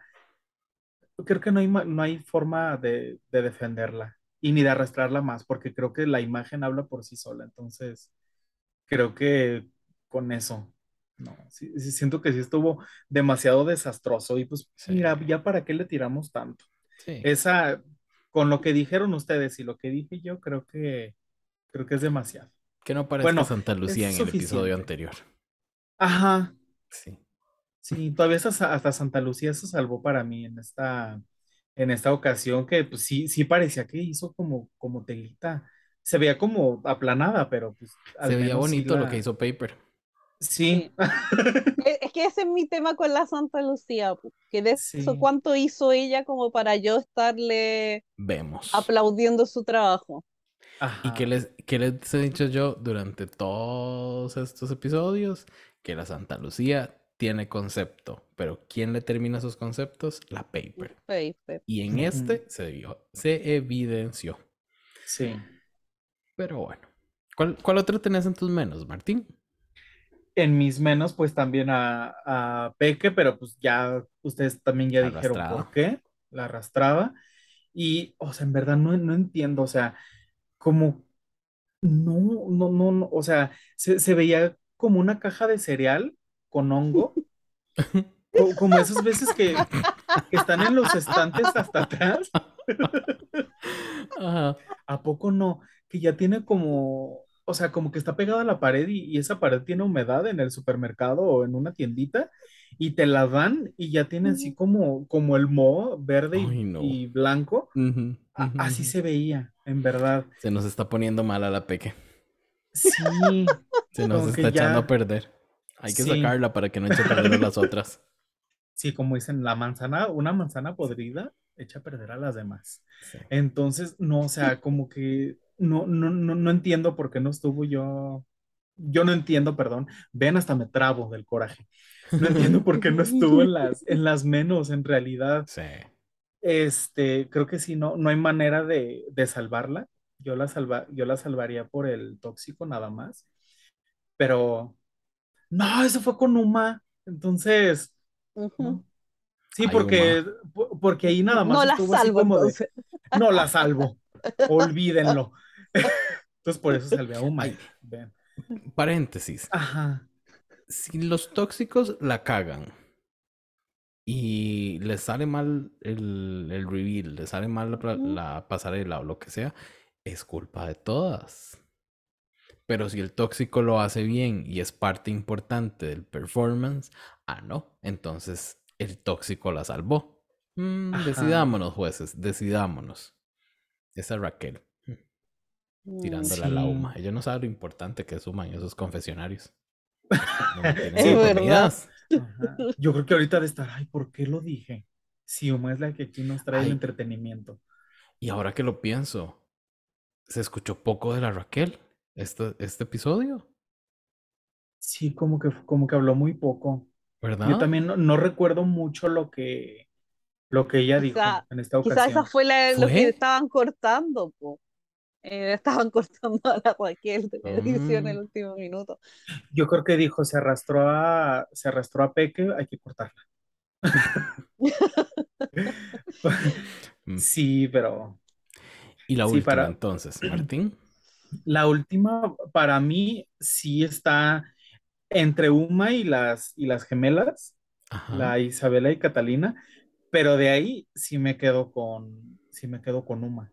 creo que no hay, no hay forma de, de defenderla y ni de arrastrarla más, porque creo que la imagen habla por sí sola, entonces creo que con eso, no, sí, sí siento que sí estuvo demasiado desastroso y pues Sí. mira, ya para qué le tiramos tanto. Esa, con lo que dijeron ustedes y lo que dije yo, creo que, creo que es demasiado. Que no parezca bueno, Santa Lucía en el episodio anterior. Ajá, Sí. sí, todavía hasta, hasta Santa Lucía se salvó para mí en esta, en esta ocasión que pues sí, sí parecía que hizo como, como telita. Se veía como aplanada, pero pues al Se veía sí bonito lo que hizo Paper. Sí, Es es que ese es mi tema con la Santa Lucía, que de Sí. eso cuánto hizo ella como para yo estarle Vemos. aplaudiendo su trabajo. ajá. ¿Y qué les, qué les he dicho yo durante todos estos episodios? Que la Santa Lucía tiene concepto, pero ¿quién le termina sus conceptos? La Paper. Paper. Y en este se vio, se evidenció. Sí. Pero bueno. ¿Cuál, cuál otro tenés en tus menos, Martín? En mis menos, pues también a, a Peque, pero pues ya ustedes también ya dijeron por qué la arrastraba. Y, o sea, en verdad no, no entiendo, o sea, como, no, no, no, no, o sea, se, se veía como una caja de cereal con hongo, co- como esas veces que, que están en los estantes hasta atrás. Ajá. ¿A poco no? Que ya tiene como, o sea, como que está pegada a la pared y, y esa pared tiene humedad en el supermercado o en una tiendita y te la dan y ya tiene así como, como el moho verde y, Ay, no. y blanco. Así se veía, en verdad. Se nos está poniendo mal a la peque. Sí, Se nos Como está echando ya- a perder. Hay que Sí. sacarla para que no eche a perder a las otras. sí, como dicen, la manzana, una manzana podrida echa a perder a las demás. Sí. Entonces, no, o sea, como que no, no, no, no entiendo por qué no estuvo yo. Yo no entiendo, perdón. Ven, hasta me trabo del coraje. No entiendo por qué no estuvo en las, en las menos, en realidad. Sí. Este, creo que sí, no, no hay manera de, de salvarla. Yo la salva, yo la salvaría por el tóxico nada más. Pero, no, eso fue con Uma. Entonces. Sí, Ay, porque, po- porque ahí nada más No la estuvo así salvo como de, no la salvo, olvídenlo. Entonces por eso salvé a Uma. Ven. Paréntesis. Ajá, Si los tóxicos la cagan y les sale mal el, el reveal, les sale mal la, pasarela o lo que sea, es culpa de todas. Pero si el tóxico lo hace bien y es parte importante del performance, ah, no, entonces el tóxico la salvó. Mm, decidámonos, jueces, decidámonos. Esa Raquel, Mm, tirándola a la. UMA. Ella no sabe lo importante que es UMA en esos confesionarios. No Es. Yo creo que ahorita de estar, ay, ¿por qué lo dije? Si Uma es la que aquí nos trae el entretenimiento. Y ahora que lo pienso, se escuchó poco de la Raquel este, este episodio, Sí, como que, como que habló muy poco. ¿verdad? Yo también no, no recuerdo mucho lo que, lo que ella dijo Quizá- en esta Quizás ocasión. esa fue la- lo ¿Fue? que estaban cortando, po. Eh, estaban cortando a la Raquel de la edición en el Mm. último minuto. Yo creo que dijo, se arrastró a, se arrastró a Peque, hay que cortarla. Mm. Sí, pero Y la Sí, última, para- entonces, Martín. la última para mí sí está entre Uma y las, y las gemelas, Ajá. la Isabela y Catalina, pero de ahí sí me quedo con, sí me quedo con Uma.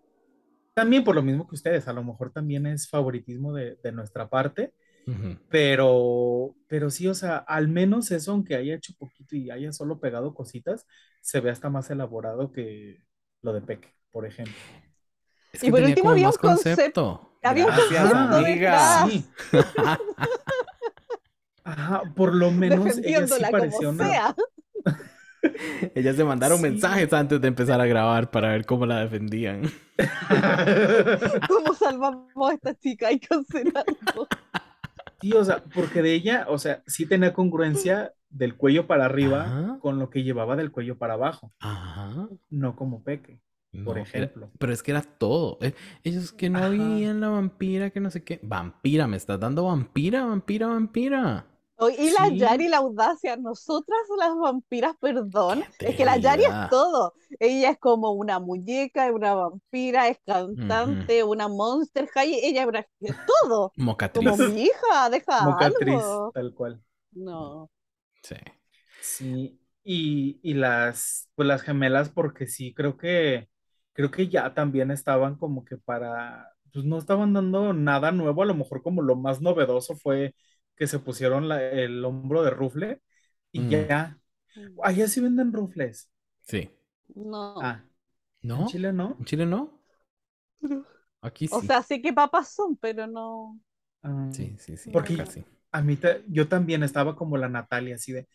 También por lo mismo que ustedes, a lo mejor también es favoritismo de, de nuestra parte, Ujú. pero, pero sí, o sea, al menos eso, aunque haya hecho poquito y haya solo pegado cositas, se ve hasta más elaborado que lo de Peque, por ejemplo. Es Y que por tenía último había un concepto- concepto. había un concepto amiga. Sí. Ajá, por lo menos ella sí parecía como una... Ellas se mandaron Sí. mensajes antes de empezar a grabar para ver cómo la defendían. ¿Cómo salvamos a esta chica? Hay que hacer algo. Sí, o sea, porque de ella, o sea, sí tenía congruencia del cuello para arriba Ajá. con lo que llevaba del cuello para abajo, Ajá. no como Peque, por No, era- ejemplo. pero es que era todo. Eh, Ellos que no Ajá. habían la vampira, que no sé qué. Vampira, me estás dando vampira, vampira, vampira. Y la Sí. Yari, la audacia, nosotras las vampiras, perdón, es que la Yari es todo. Ella es como una muñeca, es una vampira, es cantante, una monster high, ella es una- es todo. Mocatriz. Como mi hija, deja Mocatriz, algo. tal cual. No. Sí. Sí, y, y las, pues las gemelas, porque sí, creo que, creo que ya también estaban como que para, pues no estaban dando nada nuevo, a lo mejor como lo más novedoso fue que se pusieron la- el hombro de rufle y Mm. ya, allá sí venden rufles. Sí. No. Ah, ¿No? en Chile no. ¿En Chile no? Aquí sí. O sea, sí que papas son, pero no. Ah, sí, sí, sí. porque-. A mí, ta- yo también estaba como la Natalia, así de,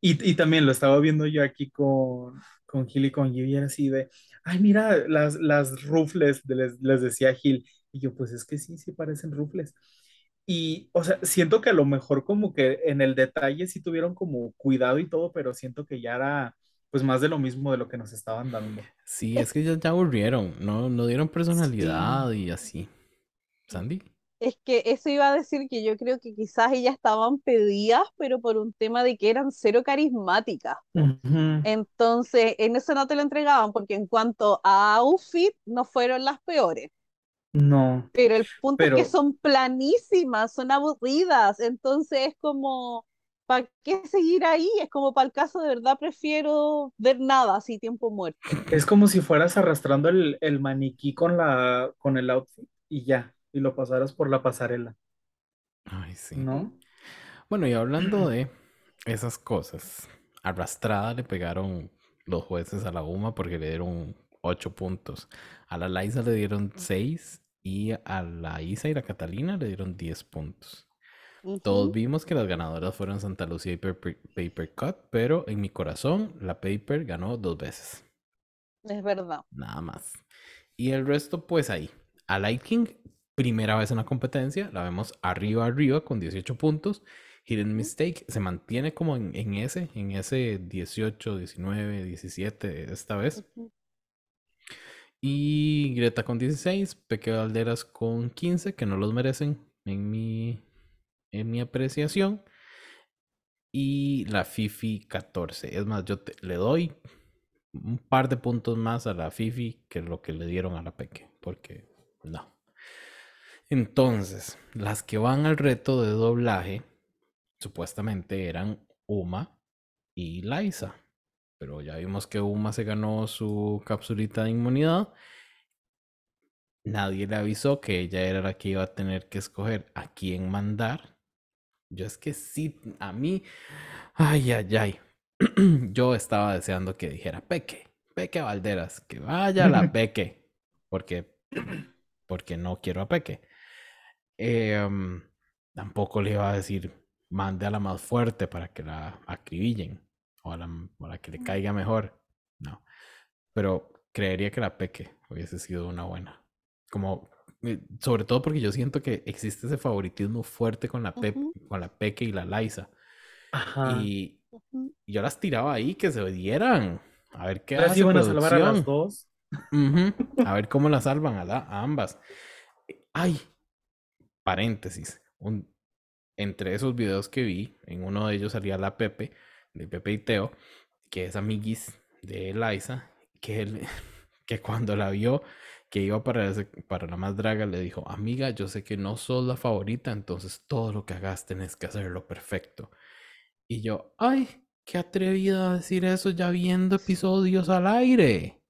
y, y también lo estaba viendo yo aquí con, con Gil y con Gil, y era así de, ay, mira, las, las rufles, de- les, les decía Gil, y yo, pues es que sí, sí parecen rufles. Y, o sea, siento que a lo mejor como que en el detalle sí tuvieron como cuidado y todo, pero siento que ya era, pues más de lo mismo de lo que nos estaban dando. Sí, es que ellos ya aburrieron. No, no dieron personalidad y así. ¿Sandy? Es que eso iba a decir que yo creo que quizás ellas estaban pedidas, pero por un tema de que eran cero carismáticas. Ujú. Entonces, en eso no te lo entregaban, porque en cuanto a outfit, no fueron las peores. No, Pero el punto es que son planísimas, son aburridas. Entonces es como, ¿para qué seguir ahí? Es como para el caso de verdad prefiero ver nada, así tiempo muerto. es como si fueras arrastrando el, el maniquí con la, con el outfit y ya, y lo pasaras por la pasarela, Ay, sí. ¿no? Bueno, y hablando de esas cosas, arrastrada le pegaron los jueces a la UMA porque le dieron 8 puntos. A la Laisa le dieron 6 y a la Isa y la Catalina le dieron 10 puntos. Todos vimos que las ganadoras fueron Santa Lucía y Paper, Paper Cut, pero en mi corazón la Paper ganó dos veces. Es verdad. Nada más. Y el resto, pues ahí. A Light King, primera vez en la competencia, la vemos arriba, arriba, con 18 puntos. Hidden Mistake se mantiene como en, en ese, en ese 18, 19, 17 esta vez. Y Greta con 16, Peque Valderas con 15, que no los merecen en mi, en mi apreciación. Y la Fifi 14. Es más, yo te- le doy un par de puntos más a la Fifi que lo que le dieron a la Peque, porque no. Entonces, las que van al reto de doblaje, supuestamente eran Uma y Liza. Pero ya vimos que Uma se ganó su capsulita de inmunidad. Nadie le avisó que ella era la que iba a tener que escoger a quién mandar. Yo es que sí, a mí, ay, ay, ay. Yo estaba deseando que dijera Peque, Peque Valderas, que vaya la Peque, porque, porque no quiero a Peque. Em, tampoco le iba a decir, mande a la más fuerte para que la acribillen o a la, o la que le caiga mejor. No, pero creería que la Peque hubiese sido una buena. Como, eh, sobre todo porque yo siento que existe ese favoritismo fuerte con la, Pep- Ujú. con la Peque y la Liza. Ajá. Y yo las tiraba ahí que se dieran. A ver qué hace iban a salvar a las dos. Ujú, A ver cómo las salvan a, la- a ambas. Ay, paréntesis. Un, entre esos videos que vi, en uno de ellos salía la Pepe, de Pepe y Teo, que es amiguis de Eliza, que, él, que cuando la vio que iba para, para la más draga, le dijo, amiga, yo sé que no sos la favorita, entonces todo lo que hagas tenés que hacerlo perfecto. Y yo, ay, qué atrevida a decir eso ya viendo episodios al aire.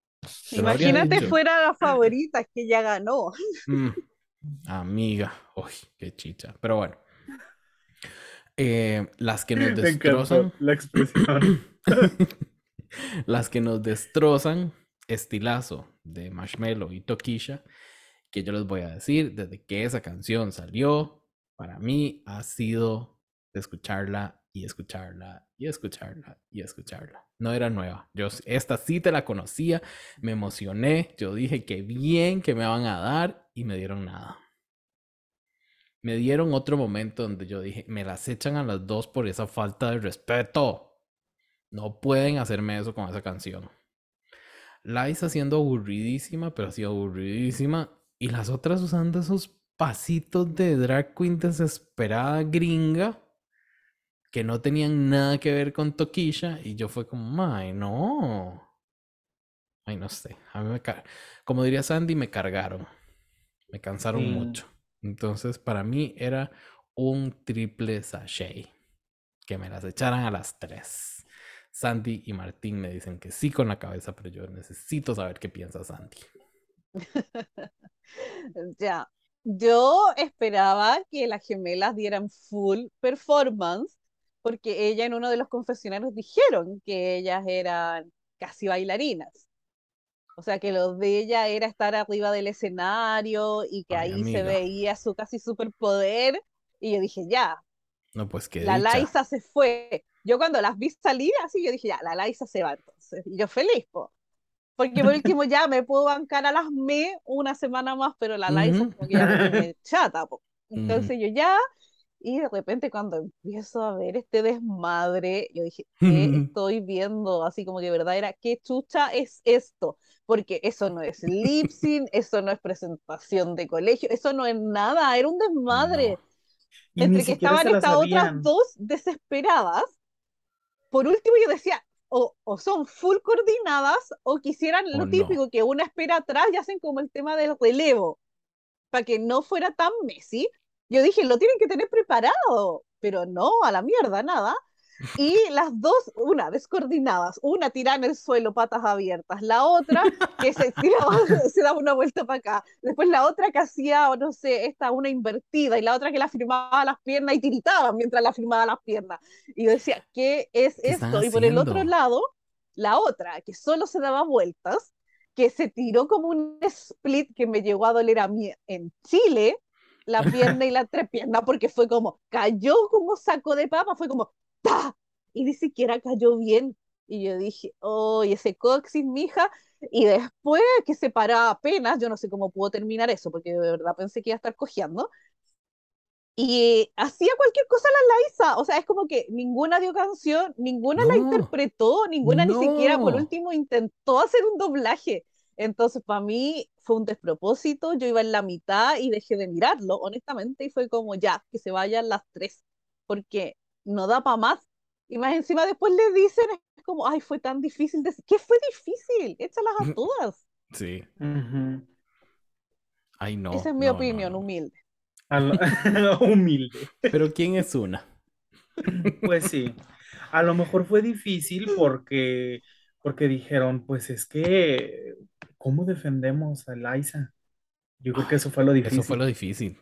Imagínate fuera la favorita, que ya ganó. Mm, amiga, uy, qué chicha. Pero bueno. Eh, las que nos destrozan. La expresión. las que nos destrozan, estilazo de Marshmello y Tokisha, que yo les voy a decir, desde que esa canción salió, para mí ha sido de escucharla y escucharla y escucharla y escucharla. No era nueva. Yo esta sí te la conocía, me emocioné, yo dije que bien que me van a dar y me dieron nada. Me dieron otro momento donde yo dije, me las echan a las dos por esa falta de respeto. No pueden hacerme eso con esa canción. Liza siendo aburridísima, pero así aburridísima. Y las otras usando esos pasitos de drag queen desesperada gringa que no tenían nada que ver con Tokisha. Y yo fue como, ay, no. Ay, no sé. A mí me Como diría Sandy, me cargaron. Me cansaron mucho. Entonces, para mí era un triple sachet. Que me las echaran a las tres. Sandy y Martín me dicen que sí con la cabeza, pero yo necesito saber qué piensa Sandy. ya, yo esperaba que las gemelas dieran full performance, porque ella en uno de los confesionarios dijeron que ellas eran casi bailarinas. O sea, que lo de ella era estar arriba del escenario y que ahí se veía su casi superpoder. Y yo dije, ya. No, pues que. La Laisa se fue. Yo cuando las vi salir así, yo dije, ya, la Laisa se va entonces. Y yo feliz, po. Porque por último ya me puedo bancar a las me una semana más, pero la Laisa como que ya me chata, po. Entonces yo ya, y de repente cuando empiezo a ver este desmadre, yo dije, ¿qué estoy viendo? Así como que verdad era, ¿qué chucha es esto? Porque eso no es lip sync, eso no es presentación de colegio, eso no es nada, era un desmadre. Entre que estaban estas otras dos desesperadas por último yo decía, o, son full coordinadas o quisieran lo típico, que una espera atrás y hacen como el tema del relevo, para que no fuera tan Messi. Yo dije, lo tienen que tener preparado, pero no, a la mierda, nada. Y las dos, una descoordinadas, una tirada en el suelo, patas abiertas, la otra que se, tiraba, se daba una vuelta para acá, después la otra que hacía, no sé, esta una invertida, y la otra que la firmaba las piernas y tiritaba mientras la firmaba las piernas. Y yo decía, ¿qué es esto? Y por el otro lado, la otra que solo se daba vueltas, que se tiró como un split que me llegó a doler a mí en Chile, la pierna y la entrepierna, porque fue como, cayó como saco de papa, fue como, y ni siquiera cayó bien. Y yo dije, oh, ese coxis, mija. Y después que se paraba apenas, yo no sé cómo pudo terminar eso, porque de verdad pensé que iba a estar cojeando. Y hacía cualquier cosa la Laisa, o sea, es como que ninguna dio canción, ninguna la interpretó, ninguna ni siquiera por último intentó hacer un doblaje. Entonces, para mí fue un despropósito, yo iba en la mitad y dejé de mirarlo, honestamente, y fue como ya, que se vayan las tres, porque no da para más. Y más encima después le dicen, es como, ay, fue tan difícil. decir ¿Qué fue difícil? Échalas a todas. Sí. Ay, no. Esa es mi opinión, humilde. humilde. Pero ¿quién es una? Pues sí. A lo mejor fue difícil porque, porque dijeron, pues es que, ¿cómo defendemos a Liza? Yo creo que eso fue lo difícil. Eso fue lo difícil.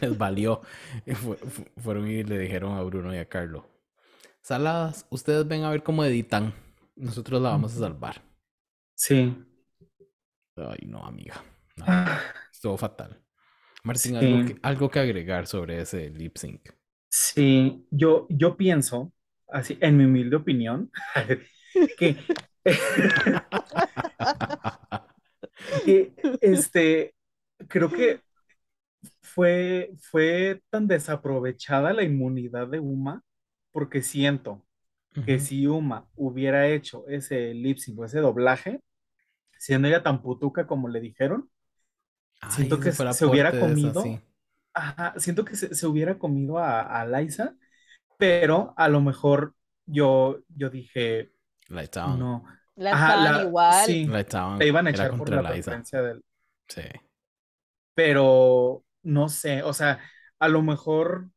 Les valió. fueron y le dijeron a Bruno y a Carlos. Saladas, ustedes ven a ver cómo editan. Nosotros la vamos a salvar. Sí. Ay, no, amiga. Ah. estuvo fatal. Martín, ¿algo, que, agregar sobre ese lip sync? Sí, yo, yo pienso, así, en mi humilde opinión, que, este, creo que fue, fue tan desaprovechada la inmunidad de Uma, porque siento que si Uma hubiera hecho ese lip sync o ese doblaje, siendo ella tan putuca como le dijeron, siento que se hubiera comido, sí. ajá, siento que se, se hubiera comido a, a Liza, pero a lo mejor yo, yo dije, La echaban. no, La ajá, estaban la, igual. sí, La echaban. te iban a echar por la Liza. preferencia del, Sí. pero no sé, o sea, a lo mejor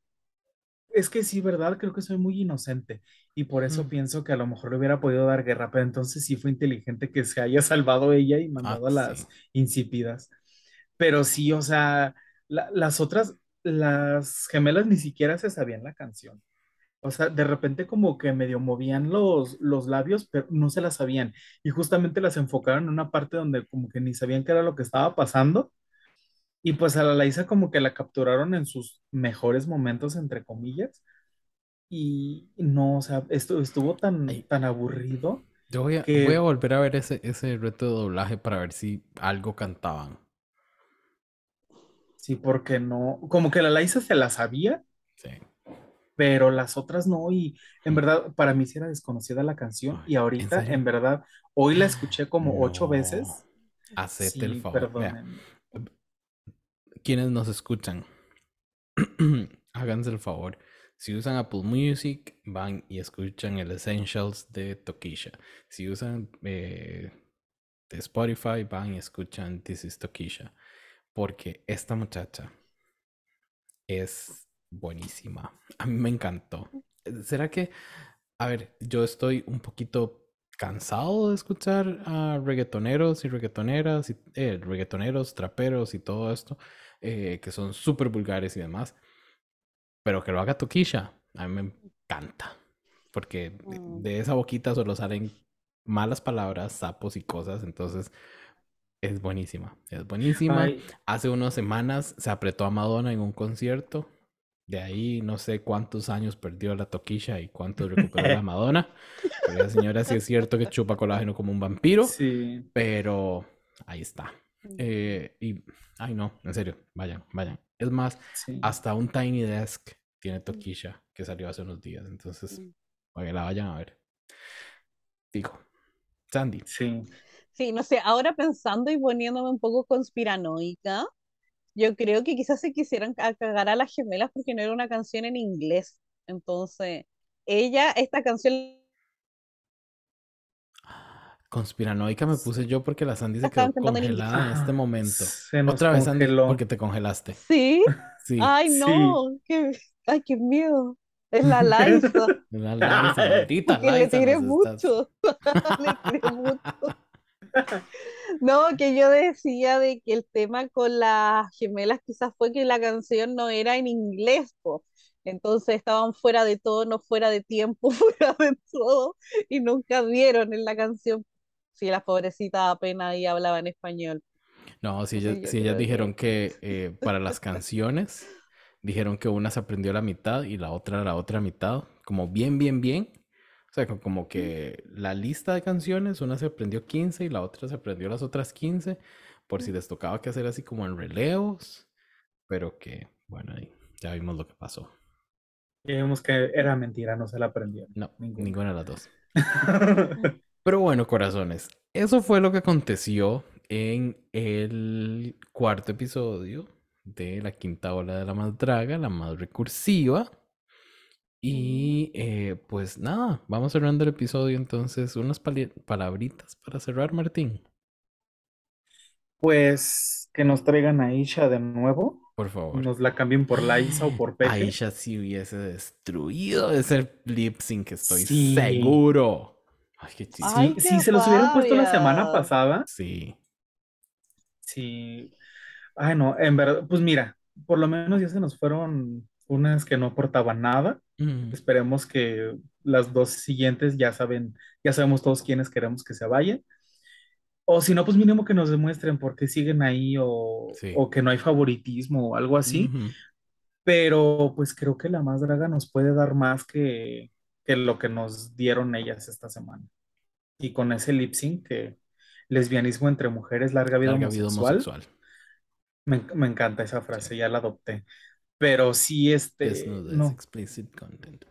es que sí, ¿verdad? Creo que soy muy inocente y por eso pienso que a lo mejor le hubiera podido dar guerra, pero entonces sí fue inteligente que se haya salvado ella y Ah, mandado a sí. las insípidas. Pero sí, o sea, la- las otras, las gemelas ni siquiera se sabían la canción. O sea, de repente como que medio movían los, los labios, pero no se la sabían. Y justamente las enfocaron en una parte donde como que ni sabían qué era lo que estaba pasando. Y pues a la Laisa como que la capturaron en sus mejores momentos, entre comillas. Y no, o sea, esto estuvo tan, Ay, tan aburrido yo voy a, voy a que volver a ver ese, ese reto de doblaje para ver si algo cantaban. sí, porque no, como que la Laisa se la sabía. Pero las otras no. Y en Mm. verdad, para mí sí era desconocida la canción. Ay, Y ¿en ahorita, en verdad, hoy la escuché como ocho veces. Hacete el favor. Quienes nos escuchan, háganse el favor. Si usan Apple Music, van y escuchan el Essentials de Tokisha. Si usan eh, de Spotify, van y escuchan This is Tokisha. Porque esta muchacha es buenísima. A mí me encantó. ¿Será que, a ver, yo estoy un poquito cansado de escuchar a reggaetoneros y reggaetoneras, y, eh, reggaetoneros, traperos y todo esto, eh, que son súper vulgares y demás, pero que lo haga Tokisha, a mí me encanta, porque de, Mm. de esa boquita solo salen malas palabras, sapos y cosas, entonces es buenísima, es buenísima. Ay, Hace unas semanas se apretó a Madonna en un concierto. De ahí no sé cuántos años perdió la Toquisha y cuántos recuperó la Madonna. Pero la señora sí es cierto que chupa colágeno como un vampiro, sí, pero ahí está. Eh, y, ay no, en serio, vayan, vayan. Es más, sí. hasta un Tiny Desk tiene Toquisha que salió hace unos días. Entonces, Mm. para que la vayan a ver. Digo, Sandy, Sí. Sí, no sé, ahora pensando y poniéndome un poco conspiranoica, yo creo que quizás se quisieran ca- cagar a las gemelas porque no era una canción en inglés. Entonces, ella, esta canción conspiranoica me puse yo porque la Sandy se quedó cantando en congelada en este Ajá, momento. se nos Otra vez, Sandy, congeló. porque te congelaste. Sí, Sí, ay Sí. no, qué, ay, qué miedo. Es la Liza, la Liza, maldita porque le Liza, tiré mucho. Le tiré mucho. No, que yo decía de que el tema con las gemelas quizás fue que la canción no era en inglés, po. Entonces estaban fuera de tono, fuera de tiempo, fuera de todo, y nunca vieron en la canción si las pobrecitas apenas ahí hablaban español. No, si Sí, ellas, yo si ellas dijeron que eh, para las canciones, dijeron que una se aprendió la mitad y la otra la otra mitad, como bien, bien, bien. O sea, co- como que la lista de canciones, una se aprendió 15 y la otra se aprendió las otras 15, por si les tocaba que hacer así como en relevos, pero que, bueno, ahí ya vimos lo que pasó. Y vimos que era mentira, no se la aprendieron. No, Ninguna. ninguna de las dos. Pero bueno, corazones, eso fue lo que aconteció en el cuarto episodio de la quinta ola de la más draga, la más recursiva. Y eh, pues nada, vamos cerrando el episodio entonces. Unas palabritas para cerrar, Martín, Pues que nos traigan a Isha de nuevo, por favor. nos la cambien por Liza o por Pepe. Aisha si hubiese destruido ese lip sync, estoy Sí. seguro. Ay, qué chiste. Ay, Sí, si se los hubieran puesto la semana pasada, Sí. sí. Ay, no, en verdad, pues mira, por lo menos ya se nos fueron unas que no aportaban nada. Mm, Esperemos que las dos siguientes ya saben, ya sabemos todos quiénes queremos que se vayan. O si no, pues mínimo que nos demuestren por qué siguen ahí o, Sí. o que no hay favoritismo o algo así. ujú. Pero pues creo que la más draga nos puede dar más que, que lo que nos dieron ellas esta semana. Y con ese lip sync que lesbianismo entre mujeres, larga vida Larga vida homosexual, homosexual. Me, me encanta esa frase, ya la adopté. Pero sí, este, Desnudes, no, explicit content.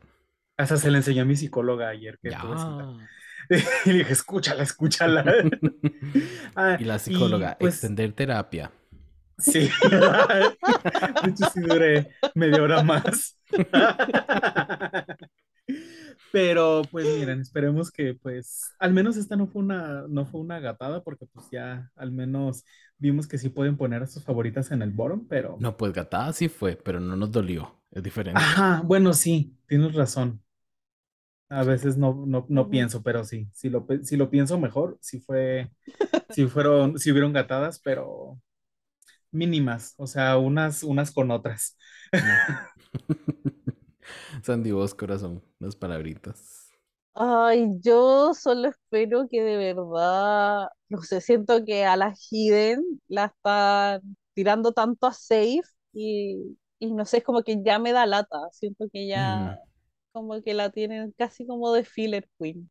hasta se le enseñó a mi psicóloga ayer que. Y le dije, escúchala, escúchala. Ah, Y la psicóloga, y, pues, extender terapia. Sí. De hecho, sí duré media hora más. Pero pues miren, esperemos que pues al menos esta no fue una no fue una gatada porque pues ya al menos vimos que sí pueden poner a sus favoritas en el bottom, pero No, pues gatada sí fue, pero no nos dolió. Es diferente. Ajá, bueno, sí, tienes razón. A veces no, no, no pienso, pero sí, si lo, si lo pienso mejor, sí fue, sí fueron, sí hubieron gatadas, pero mínimas, o sea, unas, unas con otras. Sandy, vos, corazón, unas palabritas. Ay, yo solo espero que de verdad, no sé, siento que a la Hidden la están tirando tanto a safe y, y no sé, es como que ya me da lata, siento que ya como que la tienen casi como de filler queen.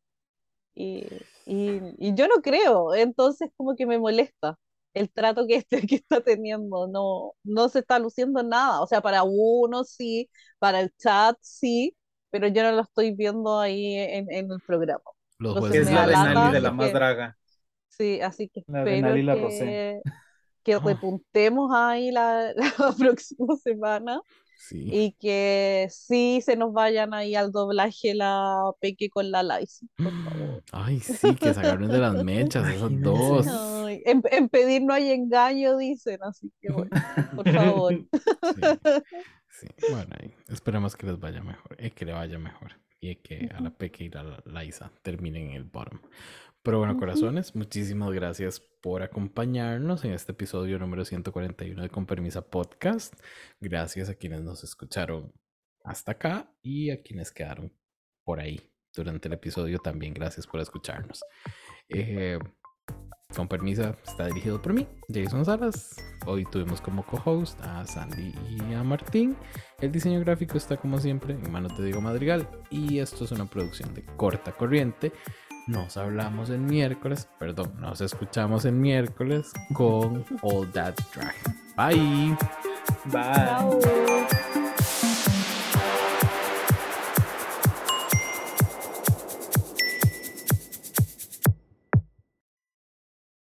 Y, y, y yo no creo, entonces como que me molesta el trato que, este, que está teniendo, no, no se está luciendo en nada, o sea, para uno sí, para el chat sí, pero yo no lo estoy viendo ahí en, en el programa. Los Entonces Es la da de la más que, draga, sí, así que la espero la que, que repuntemos ahí la, la próxima semana sí. y que sí se nos vayan ahí al doblaje la Peque con la Laisy, por favor. Ay, sí, que se agarren de las mechas, esas dos. En, en pedir no hay engaño, dicen, así que bueno, por favor. Sí, sí. Bueno, ahí esperemos que les vaya mejor, eh, que le vaya mejor y que a la Peque y a la Laisa terminen en el bottom. Pero bueno, corazones, muchísimas gracias por acompañarnos en este episodio número 141 de Con Permisa Podcast. Gracias a quienes nos escucharon hasta acá y a quienes quedaron por ahí durante el episodio también. Gracias por escucharnos. Eh, con permisa, está dirigido por mí, Jason Salas. Hoy tuvimos como co-host a Sandy y a Martín. El diseño gráfico está como siempre en manos de Diego Madrigal. Y esto es una producción de corta corriente. Nos hablamos el miércoles, perdón, nos escuchamos el miércoles con All That Drag. Bye. Bye. Chao.